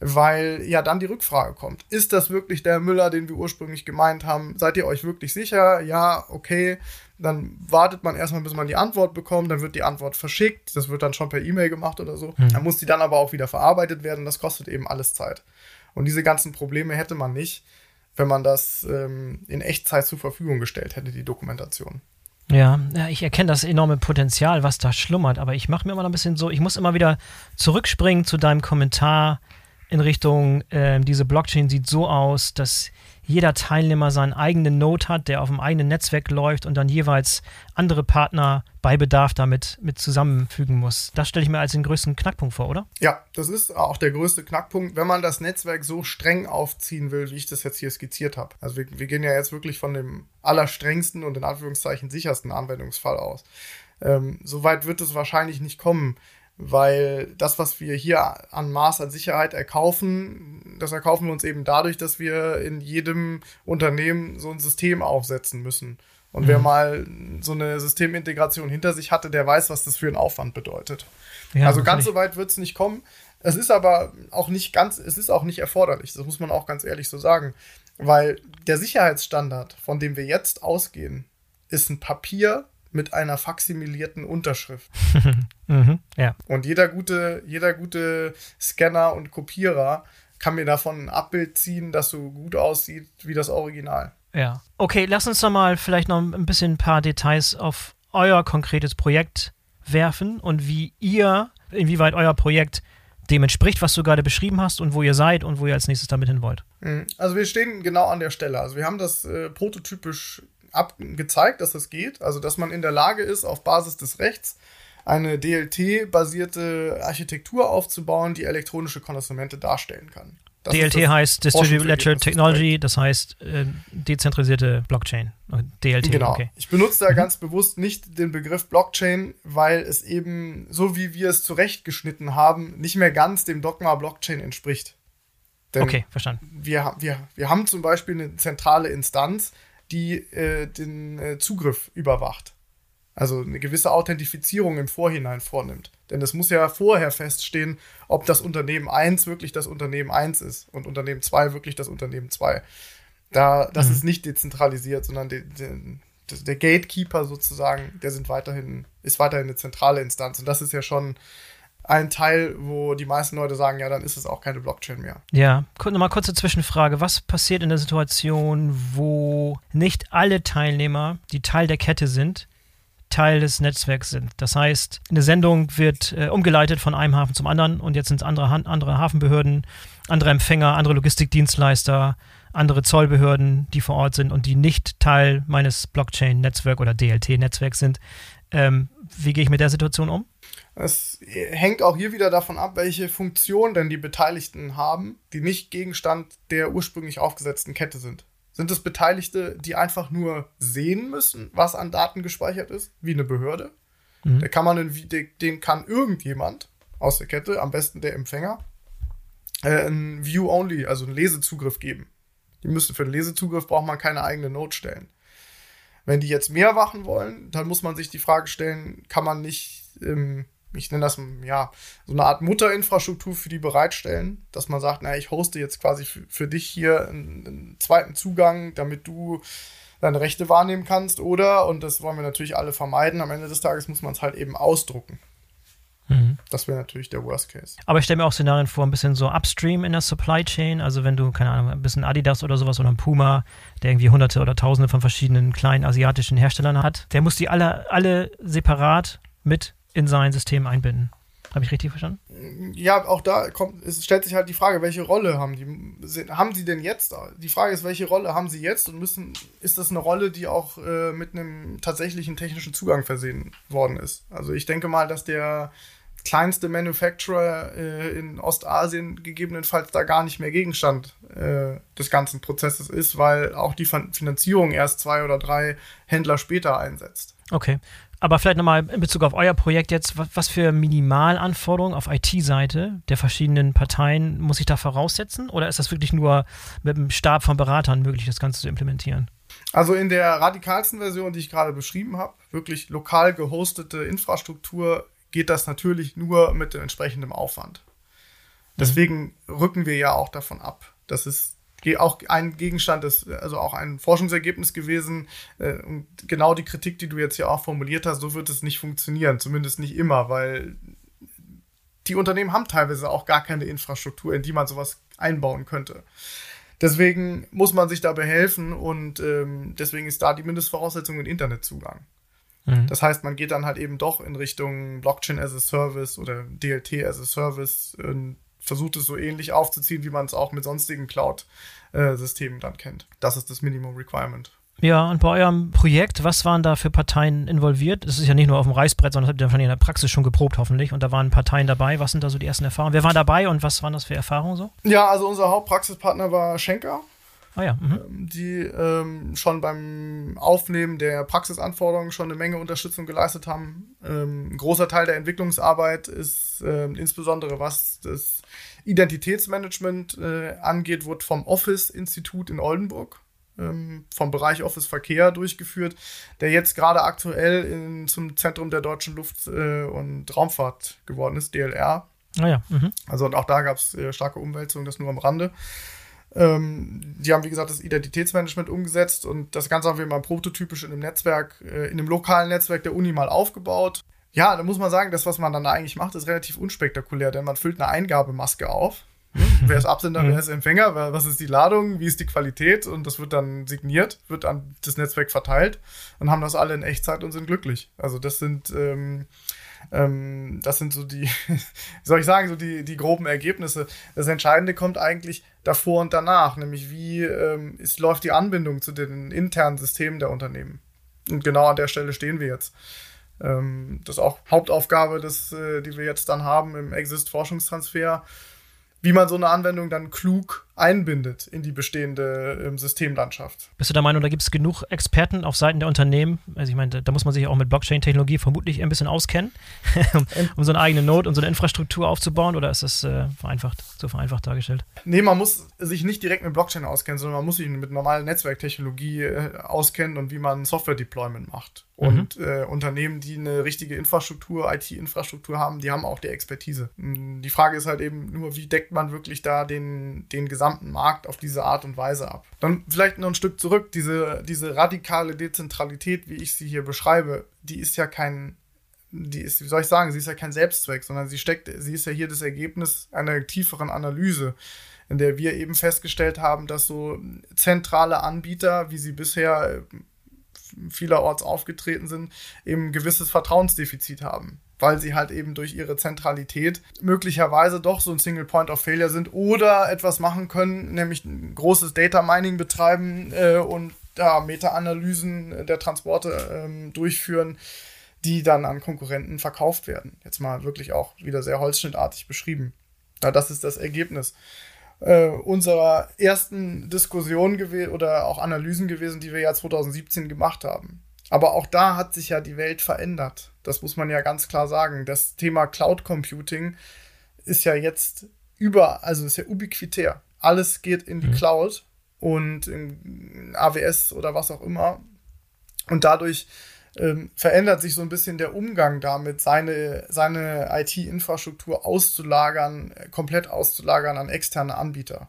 weil ja dann die Rückfrage kommt. Ist das wirklich der Müller, den wir ursprünglich gemeint haben? Seid ihr euch wirklich sicher? Ja, okay. Dann wartet man erstmal, bis man die Antwort bekommt, dann wird die Antwort verschickt, das wird dann schon per E-Mail gemacht oder so. Mhm. Dann muss die dann aber auch wieder verarbeitet werden, das kostet eben alles Zeit. Und diese ganzen Probleme hätte man nicht, wenn man das ähm, in Echtzeit zur Verfügung gestellt hätte, die Dokumentation. Ja, ich erkenne das enorme Potenzial, was da schlummert, aber ich mache mir immer noch ein bisschen so, ich muss immer wieder zurückspringen zu deinem Kommentar, in Richtung, äh, diese Blockchain sieht so aus, dass jeder Teilnehmer seinen eigenen Node hat, der auf dem eigenen Netzwerk läuft und dann jeweils andere Partner bei Bedarf damit mit zusammenfügen muss. Das stelle ich mir als den größten Knackpunkt vor, oder? Ja, das ist auch der größte Knackpunkt, wenn man das Netzwerk so streng aufziehen will, wie ich das jetzt hier skizziert habe. Also wir, wir gehen ja jetzt wirklich von dem allerstrengsten und in Anführungszeichen sichersten Anwendungsfall aus. Ähm, Soweit wird es wahrscheinlich nicht kommen weil das, was wir hier an Maß an Sicherheit erkaufen, das erkaufen wir uns eben dadurch, dass wir in jedem Unternehmen so ein System aufsetzen müssen. Und mhm. wer mal so eine Systemintegration hinter sich hatte, der weiß, was das für einen Aufwand bedeutet. Ja, also ganz so weit wird es nicht kommen. Es ist aber auch nicht ganz, es ist auch nicht erforderlich. Das muss man auch ganz ehrlich so sagen. Weil der Sicherheitsstandard, von dem wir jetzt ausgehen, ist ein Papier, mit einer faximilierten Unterschrift. mhm, ja. Und jeder gute, jeder gute Scanner und Kopierer kann mir davon ein Abbild ziehen, das so gut aussieht wie das Original. Ja. Okay, lass uns doch mal vielleicht noch ein bisschen ein paar Details auf euer konkretes Projekt werfen und wie ihr, inwieweit euer Projekt dem entspricht, was du gerade beschrieben hast und wo ihr seid und wo ihr als nächstes damit hin wollt. Mhm. Also wir stehen genau an der Stelle. Also wir haben das äh, prototypisch gezeigt, dass das geht. Also, dass man in der Lage ist, auf Basis des Rechts eine DLT-basierte Architektur aufzubauen, die elektronische Konsumente darstellen kann. Das DLT heißt Distributed Ledger Technology, das heißt äh, dezentralisierte Blockchain. DLT, genau. Okay. Ich benutze da mhm. ganz bewusst nicht den Begriff Blockchain, weil es eben, so wie wir es zurechtgeschnitten haben, nicht mehr ganz dem Dogma Blockchain entspricht. Denn okay, verstanden. Wir, wir, wir haben zum Beispiel eine zentrale Instanz, die äh, den äh, Zugriff überwacht. Also eine gewisse Authentifizierung im Vorhinein vornimmt. Denn es muss ja vorher feststehen, ob das Unternehmen 1 wirklich das Unternehmen 1 ist und Unternehmen 2 wirklich das Unternehmen 2. Da, das mhm. ist nicht dezentralisiert, sondern de, de, der Gatekeeper sozusagen, der sind weiterhin, ist weiterhin eine zentrale Instanz. Und das ist ja schon ein Teil, wo die meisten Leute sagen, ja, dann ist es auch keine Blockchain mehr. Ja, nochmal kurze Zwischenfrage. Was passiert in der Situation, wo nicht alle Teilnehmer, die Teil der Kette sind, Teil des Netzwerks sind. Das heißt, eine Sendung wird äh, umgeleitet von einem Hafen zum anderen und jetzt sind es andere, andere Hafenbehörden, andere Empfänger, andere Logistikdienstleister, andere Zollbehörden, die vor Ort sind und die nicht Teil meines Blockchain-Netzwerks oder DLT-Netzwerks sind. Ähm, wie gehe ich mit der Situation um? Es hängt auch hier wieder davon ab, welche Funktion denn die Beteiligten haben, die nicht Gegenstand der ursprünglich aufgesetzten Kette sind. Sind es Beteiligte, die einfach nur sehen müssen, was an Daten gespeichert ist, wie eine Behörde? Mhm. Da kann man den kann irgendjemand aus der Kette, am besten der Empfänger, äh, einen View-Only, also einen Lesezugriff geben. Die müssen für den Lesezugriff braucht man keine eigene Note stellen. Wenn die jetzt mehr machen wollen, dann muss man sich die Frage stellen, kann man nicht ähm, ich nenne das ja so eine Art Mutterinfrastruktur für die bereitstellen, dass man sagt, na, ich hoste jetzt quasi für, für dich hier einen, einen, zweiten Zugang, damit du deine Rechte wahrnehmen kannst, oder, und das wollen wir natürlich alle vermeiden, am Ende des Tages muss man es halt eben ausdrucken. Mhm. Das wäre natürlich der Worst Case. Aber ich stelle mir auch Szenarien vor, ein bisschen so upstream in der Supply Chain. Also wenn du, keine Ahnung, ein bisschen Adidas oder sowas oder ein Puma, der irgendwie hunderte oder tausende von verschiedenen kleinen asiatischen Herstellern hat, der muss die alle, alle separat mit in sein System einbinden. Habe ich richtig verstanden? Ja, auch da kommt, es stellt sich halt die Frage, welche Rolle haben die? Haben sie denn jetzt? Die Frage ist, welche Rolle haben sie jetzt und müssen, ist das eine Rolle, die auch äh, mit einem tatsächlichen technischen Zugang versehen worden ist? Also ich denke mal, dass der kleinste Manufacturer äh, in Ostasien gegebenenfalls da gar nicht mehr Gegenstand äh, des ganzen Prozesses ist, weil auch die Finanzierung erst zwei oder drei Händler später einsetzt. Okay. Aber vielleicht nochmal in Bezug auf euer Projekt jetzt, was für Minimalanforderungen auf IT-Seite der verschiedenen Parteien muss ich da voraussetzen? Oder ist das wirklich nur mit einem Stab von Beratern möglich, das Ganze zu implementieren? Also in der radikalsten Version, die ich gerade beschrieben habe, wirklich lokal gehostete Infrastruktur, geht das natürlich nur mit dem entsprechenden Aufwand. Deswegen mhm. rücken wir ja auch davon ab. Das ist auch ein Gegenstand ist, also auch ein Forschungsergebnis gewesen. Äh, und genau die Kritik, die du jetzt hier auch formuliert hast, so wird es nicht funktionieren. Zumindest nicht immer, weil die Unternehmen haben teilweise auch gar keine Infrastruktur, in die man sowas einbauen könnte. Deswegen muss man sich da behelfen und ähm, deswegen ist da die Mindestvoraussetzung ein Internetzugang. Mhm. Das heißt, man geht dann halt eben doch in Richtung Blockchain as a Service oder DLT as a Service und versucht es so ähnlich aufzuziehen, wie man es auch mit sonstigen Cloud-Systemen dann kennt. Das ist das Minimum Requirement. Ja, und bei eurem Projekt, was waren da für Parteien involviert? Das ist ja nicht nur auf dem Reißbrett, sondern das habt ihr wahrscheinlich in der Praxis schon geprobt, hoffentlich. Und da waren Parteien dabei. Was sind da so die ersten Erfahrungen? Wer war dabei und was waren das für Erfahrungen so? Ja, also unser Hauptpraxispartner war Schenker. Ah ja. Mhm. Ähm, die ähm, schon beim Aufnehmen der Praxisanforderungen schon eine Menge Unterstützung geleistet haben. Ähm, ein großer Teil der Entwicklungsarbeit ist ähm, insbesondere was das Identitätsmanagement äh, angeht, wird vom Office-Institut in Oldenburg ähm, vom Bereich Office Verkehr durchgeführt, der jetzt gerade aktuell in, zum Zentrum der deutschen Luft- äh, und Raumfahrt geworden ist, DLR. Ah ja. Mhm. Also und auch da gab es äh, starke Umwälzungen, das nur am Rande. Ähm, die haben, wie gesagt, das Identitätsmanagement umgesetzt und das Ganze haben wir mal prototypisch in einem Netzwerk, äh, in einem lokalen Netzwerk der Uni mal aufgebaut. Ja, da muss man sagen, das, was man dann da eigentlich macht, ist relativ unspektakulär, denn man füllt eine Eingabemaske auf. wer ist Absender, wer ist Empfänger, was ist die Ladung, wie ist die Qualität und das wird dann signiert, wird an das Netzwerk verteilt und haben das alle in Echtzeit und sind glücklich. Also das sind ähm, ähm, das sind so die, wie soll ich sagen, so die, die groben Ergebnisse. Das Entscheidende kommt eigentlich davor und danach, nämlich wie ähm, ist, läuft die Anbindung zu den internen Systemen der Unternehmen. Und genau an der Stelle stehen wir jetzt. Ähm, das ist auch Hauptaufgabe, des, äh, die wir jetzt dann haben im Exist-Forschungstransfer wie man so eine Anwendung dann klug einbindet in die bestehende ähm, Systemlandschaft. Bist du der Meinung, da gibt es genug Experten auf Seiten der Unternehmen? Also ich meine, da muss man sich auch mit Blockchain-Technologie vermutlich ein bisschen auskennen, um, um, so eine eigene Node und so eine Infrastruktur aufzubauen oder ist das äh, vereinfacht, so vereinfacht dargestellt? Nee, man muss sich nicht direkt mit Blockchain auskennen, sondern man muss sich mit normaler Netzwerktechnologie äh, auskennen und wie man Software-Deployment macht. Mhm. Und äh, Unternehmen, die eine richtige Infrastruktur, IT-Infrastruktur haben, die haben auch die Expertise. Hm, die Frage ist halt eben nur, wie deckt man wirklich da den, den gesamten Markt auf diese Art und Weise ab. Dann vielleicht noch ein Stück zurück, diese, diese radikale Dezentralität, wie ich sie hier beschreibe, die ist ja kein die ist, wie soll ich sagen, sie ist ja kein Selbstzweck, sondern sie steckt, sie ist ja hier das Ergebnis einer tieferen Analyse, in der wir eben festgestellt haben, dass so zentrale Anbieter, wie sie bisher vielerorts aufgetreten sind, eben ein gewisses Vertrauensdefizit haben. Weil sie halt eben durch ihre Zentralität möglicherweise doch so ein Single Point of Failure sind oder etwas machen können, nämlich ein großes Data Mining betreiben äh, und da Meta-Analysen der Transporte ähm, durchführen, die dann an Konkurrenten verkauft werden. Jetzt mal wirklich auch wieder sehr holzschnittartig beschrieben. Ja, das ist das Ergebnis äh, unserer ersten Diskussion oder auch Analysen gewesen, die wir ja 2017 gemacht haben. Aber auch da hat sich ja die Welt verändert. Das muss man ja ganz klar sagen. Das Thema Cloud Computing ist ja jetzt über, also ist ja ubiquitär. Alles geht in die mhm. Cloud und in AWS oder was auch immer. Und dadurch ähm, verändert sich so ein bisschen der Umgang damit, seine, seine IT-Infrastruktur auszulagern, äh, komplett auszulagern an externe Anbieter.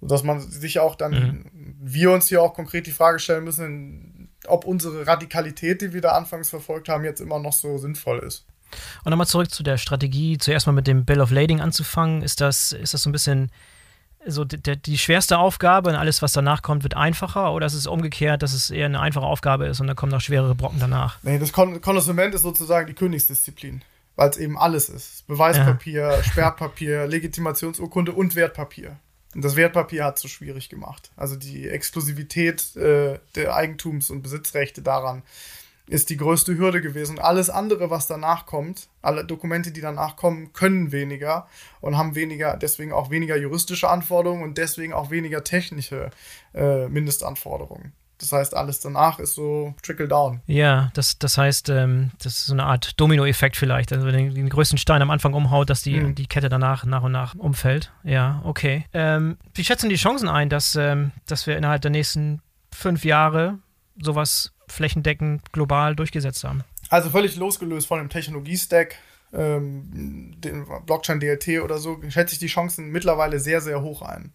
Sodass man sich auch dann, mhm. wir uns hier auch konkret die Frage stellen müssen, ob unsere Radikalität, die wir da anfangs verfolgt haben, jetzt immer noch so sinnvoll ist. Und nochmal zurück zu der Strategie, zuerst mal mit dem Bill of Lading anzufangen. Ist das, ist das so ein bisschen so die, die schwerste Aufgabe und alles, was danach kommt, wird einfacher? Oder ist es umgekehrt, dass es eher eine einfache Aufgabe ist und dann kommen noch schwerere Brocken danach? Nee, das Kon Konnoissement ist sozusagen die Königsdisziplin, weil es eben alles ist. Beweispapier, ja. Sperrpapier, Legitimationsurkunde und Wertpapier. Und das Wertpapier hat es so schwierig gemacht. Also die Exklusivität äh, der Eigentums- und Besitzrechte daran ist die größte Hürde gewesen. Alles andere, was danach kommt, alle Dokumente, die danach kommen, können weniger und haben weniger, deswegen auch weniger juristische Anforderungen und deswegen auch weniger technische äh, Mindestanforderungen. Das heißt, alles danach ist so trickle down. Ja, das, das heißt, ähm, das ist so eine Art Domino-Effekt vielleicht. Also wenn den, den größten Stein am Anfang umhaut, dass die, mhm. die Kette danach nach und nach umfällt. Ja, okay. Ähm, wie schätzen die Chancen ein, dass, ähm, dass wir innerhalb der nächsten fünf Jahre sowas flächendeckend global durchgesetzt haben. Also völlig losgelöst von dem Technologiestack, ähm, den Blockchain DLT oder so, schätze ich die Chancen mittlerweile sehr, sehr hoch ein.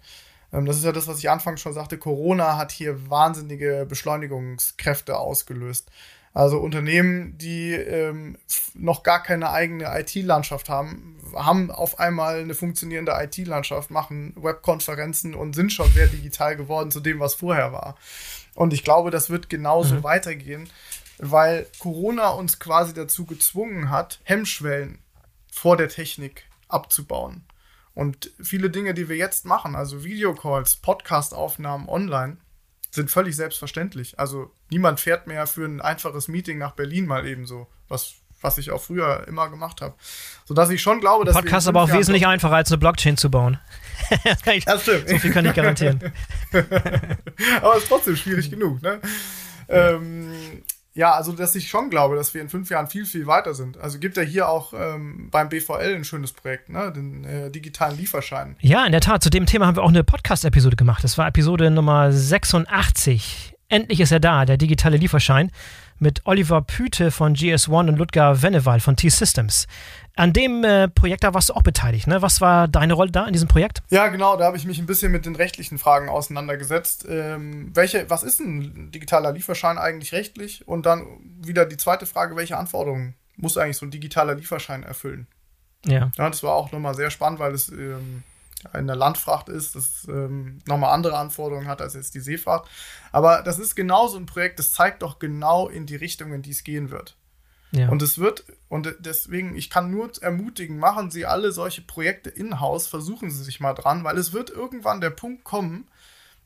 Ähm, das ist ja das, was ich anfangs schon sagte. Corona hat hier wahnsinnige Beschleunigungskräfte ausgelöst. Also Unternehmen, die ähm, noch gar keine eigene IT-Landschaft haben, haben auf einmal eine funktionierende IT-Landschaft, machen Webkonferenzen und sind schon sehr digital geworden zu dem, was vorher war. Und ich glaube, das wird genauso mhm. weitergehen, weil Corona uns quasi dazu gezwungen hat, Hemmschwellen vor der Technik abzubauen. Und viele Dinge, die wir jetzt machen, also Videocalls, Podcast-Aufnahmen online, sind völlig selbstverständlich. Also niemand fährt mehr für ein einfaches Meeting nach Berlin mal ebenso, was was ich auch früher immer gemacht habe. Sodass ich schon glaube, dass. Podcast aber auch Jahren wesentlich einfacher als eine Blockchain zu bauen. das stimmt. So viel kann ich garantieren. aber es ist trotzdem schwierig genug, ne? Ähm, ja, also dass ich schon glaube, dass wir in fünf Jahren viel, viel weiter sind. Also gibt ja hier auch ähm, beim BVL ein schönes Projekt, ne? den äh, digitalen Lieferschein. Ja, in der Tat. Zu dem Thema haben wir auch eine Podcast-Episode gemacht. Das war Episode Nummer 86. Endlich ist er da, der digitale Lieferschein mit Oliver Püte von GS1 und Ludger Wennewald von T-Systems. An dem äh, Projekt, da warst du auch beteiligt, ne? Was war deine Rolle da in diesem Projekt? Ja, genau, da habe ich mich ein bisschen mit den rechtlichen Fragen auseinandergesetzt. Ähm, welche, was ist ein digitaler Lieferschein eigentlich rechtlich? Und dann wieder die zweite Frage, welche Anforderungen muss eigentlich so ein digitaler Lieferschein erfüllen? Ja. ja das war auch nochmal sehr spannend, weil es ähm, in der Landfracht ist, das ähm, nochmal andere Anforderungen hat als jetzt die Seefahrt. Aber das ist genau so ein Projekt, das zeigt doch genau in die Richtung, in die es gehen wird. Ja. Und es wird, und deswegen, ich kann nur ermutigen, machen Sie alle solche Projekte in-house, versuchen Sie sich mal dran, weil es wird irgendwann der Punkt kommen,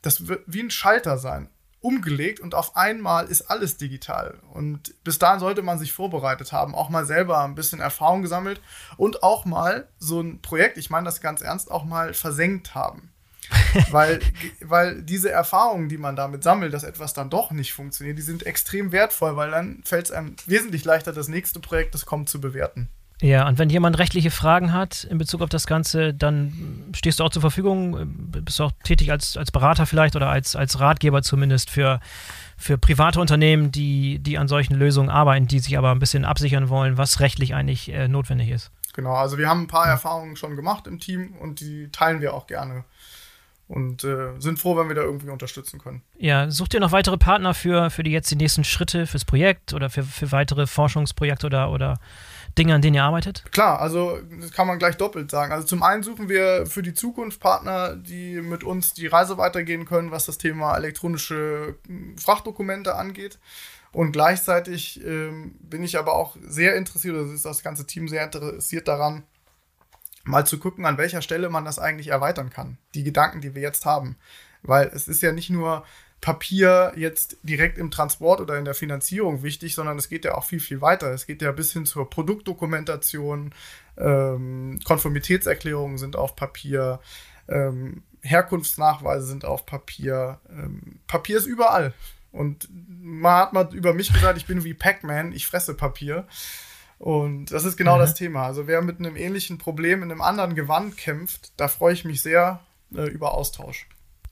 das wird wie ein Schalter sein umgelegt und auf einmal ist alles digital. Und bis dahin sollte man sich vorbereitet haben, auch mal selber ein bisschen Erfahrung gesammelt und auch mal so ein Projekt, ich meine das ganz ernst, auch mal versenkt haben. weil, weil diese Erfahrungen, die man damit sammelt, dass etwas dann doch nicht funktioniert, die sind extrem wertvoll, weil dann fällt es einem wesentlich leichter, das nächste Projekt, das kommt, zu bewerten. Ja, und wenn jemand rechtliche Fragen hat in Bezug auf das Ganze, dann stehst du auch zur Verfügung, bist du auch tätig als, als Berater vielleicht oder als, als Ratgeber zumindest für, für private Unternehmen, die, die an solchen Lösungen arbeiten, die sich aber ein bisschen absichern wollen, was rechtlich eigentlich äh, notwendig ist. Genau, also wir haben ein paar Erfahrungen schon gemacht im Team und die teilen wir auch gerne und äh, sind froh, wenn wir da irgendwie unterstützen können. Ja, sucht ihr noch weitere Partner für, für die jetzt die nächsten Schritte fürs Projekt oder für, für weitere Forschungsprojekte oder, oder Dinge, an denen ihr arbeitet? Klar, also das kann man gleich doppelt sagen. Also zum einen suchen wir für die Zukunft Partner, die mit uns die Reise weitergehen können, was das Thema elektronische hm, Frachtdokumente angeht. Und gleichzeitig ähm, bin ich aber auch sehr interessiert, oder ist das ganze Team sehr interessiert daran, mal zu gucken, an welcher Stelle man das eigentlich erweitern kann. Die Gedanken, die wir jetzt haben. Weil es ist ja nicht nur Papier jetzt direkt im Transport oder in der Finanzierung wichtig, sondern es geht ja auch viel, viel weiter. Es geht ja bis hin zur Produktdokumentation, ähm, Konformitätserklärungen sind auf Papier, ähm, Herkunftsnachweise sind auf Papier. Ähm, Papier ist überall. Und man hat mal über mich gesagt, ich bin wie Pac-Man, ich fresse Papier. Und das ist genau mhm. das Thema. Also wer mit einem ähnlichen Problem in einem anderen Gewand kämpft, da freue ich mich sehr äh, über Austausch.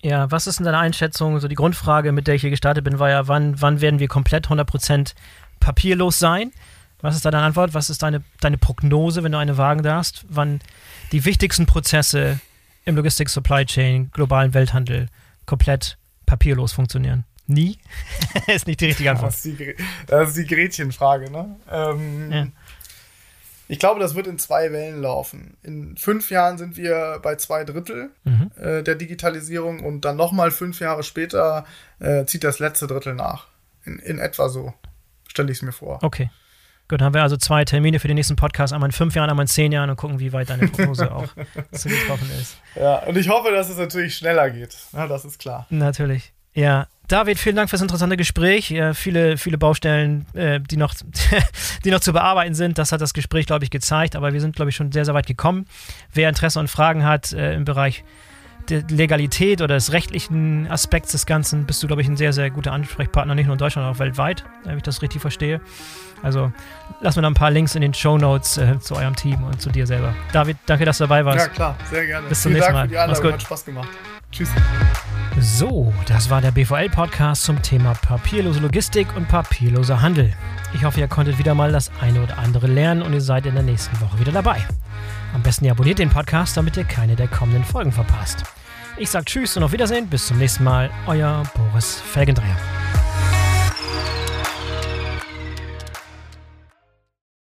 Ja, was ist denn deine Einschätzung? So die Grundfrage, mit der ich hier gestartet bin, war ja, wann, wann werden wir komplett 100% papierlos sein. Was ist deine Antwort? Was ist deine, deine Prognose, wenn du eine wagen darfst, wann die wichtigsten Prozesse im Logistik, Supply Chain, globalen Welthandel komplett papierlos funktionieren? Nie? ist nicht die richtige Antwort. Das ist die, das ist die Gretchenfrage, ne? Ähm, ja. Ich glaube, das wird in zwei Wellen laufen. In fünf Jahren sind wir bei zwei Drittel mhm. äh, der Digitalisierung und dann nochmal fünf Jahre später äh, zieht das letzte Drittel nach. In, in etwa so stelle ich es mir vor. Okay. Gut, dann haben wir also zwei Termine für den nächsten Podcast, einmal in fünf Jahren, einmal in zehn Jahren und gucken, wie weit deine Prognose auch zugetroffen ist. Ja, und ich hoffe, dass es natürlich schneller geht. Ja, das ist klar. Natürlich. Ja, David, vielen Dank für das interessante Gespräch. Ja, viele, viele Baustellen, äh, die, noch, die noch zu bearbeiten sind. Das hat das Gespräch, glaube ich, gezeigt. Aber wir sind, glaube ich, schon sehr, sehr weit gekommen. Wer Interesse und Fragen hat äh, im Bereich der Legalität oder des rechtlichen Aspekts des Ganzen, bist du, glaube ich, ein sehr, sehr guter Ansprechpartner, nicht nur in Deutschland, auch weltweit, wenn ich das richtig verstehe. Also lassen wir da ein paar Links in den Show Notes äh, zu eurem Team und zu dir selber. David, danke, dass du dabei warst. Ja, klar, sehr gerne. Bis zum Vielen nächsten Dank Mal. Für die Einladung. Hat Spaß gemacht. Tschüss. So, das war der BVL-Podcast zum Thema papierlose Logistik und papierloser Handel. Ich hoffe, ihr konntet wieder mal das eine oder andere lernen und ihr seid in der nächsten Woche wieder dabei. Am besten ihr abonniert den Podcast, damit ihr keine der kommenden Folgen verpasst. Ich sage Tschüss und auf Wiedersehen. Bis zum nächsten Mal. Euer Boris Felgendreher.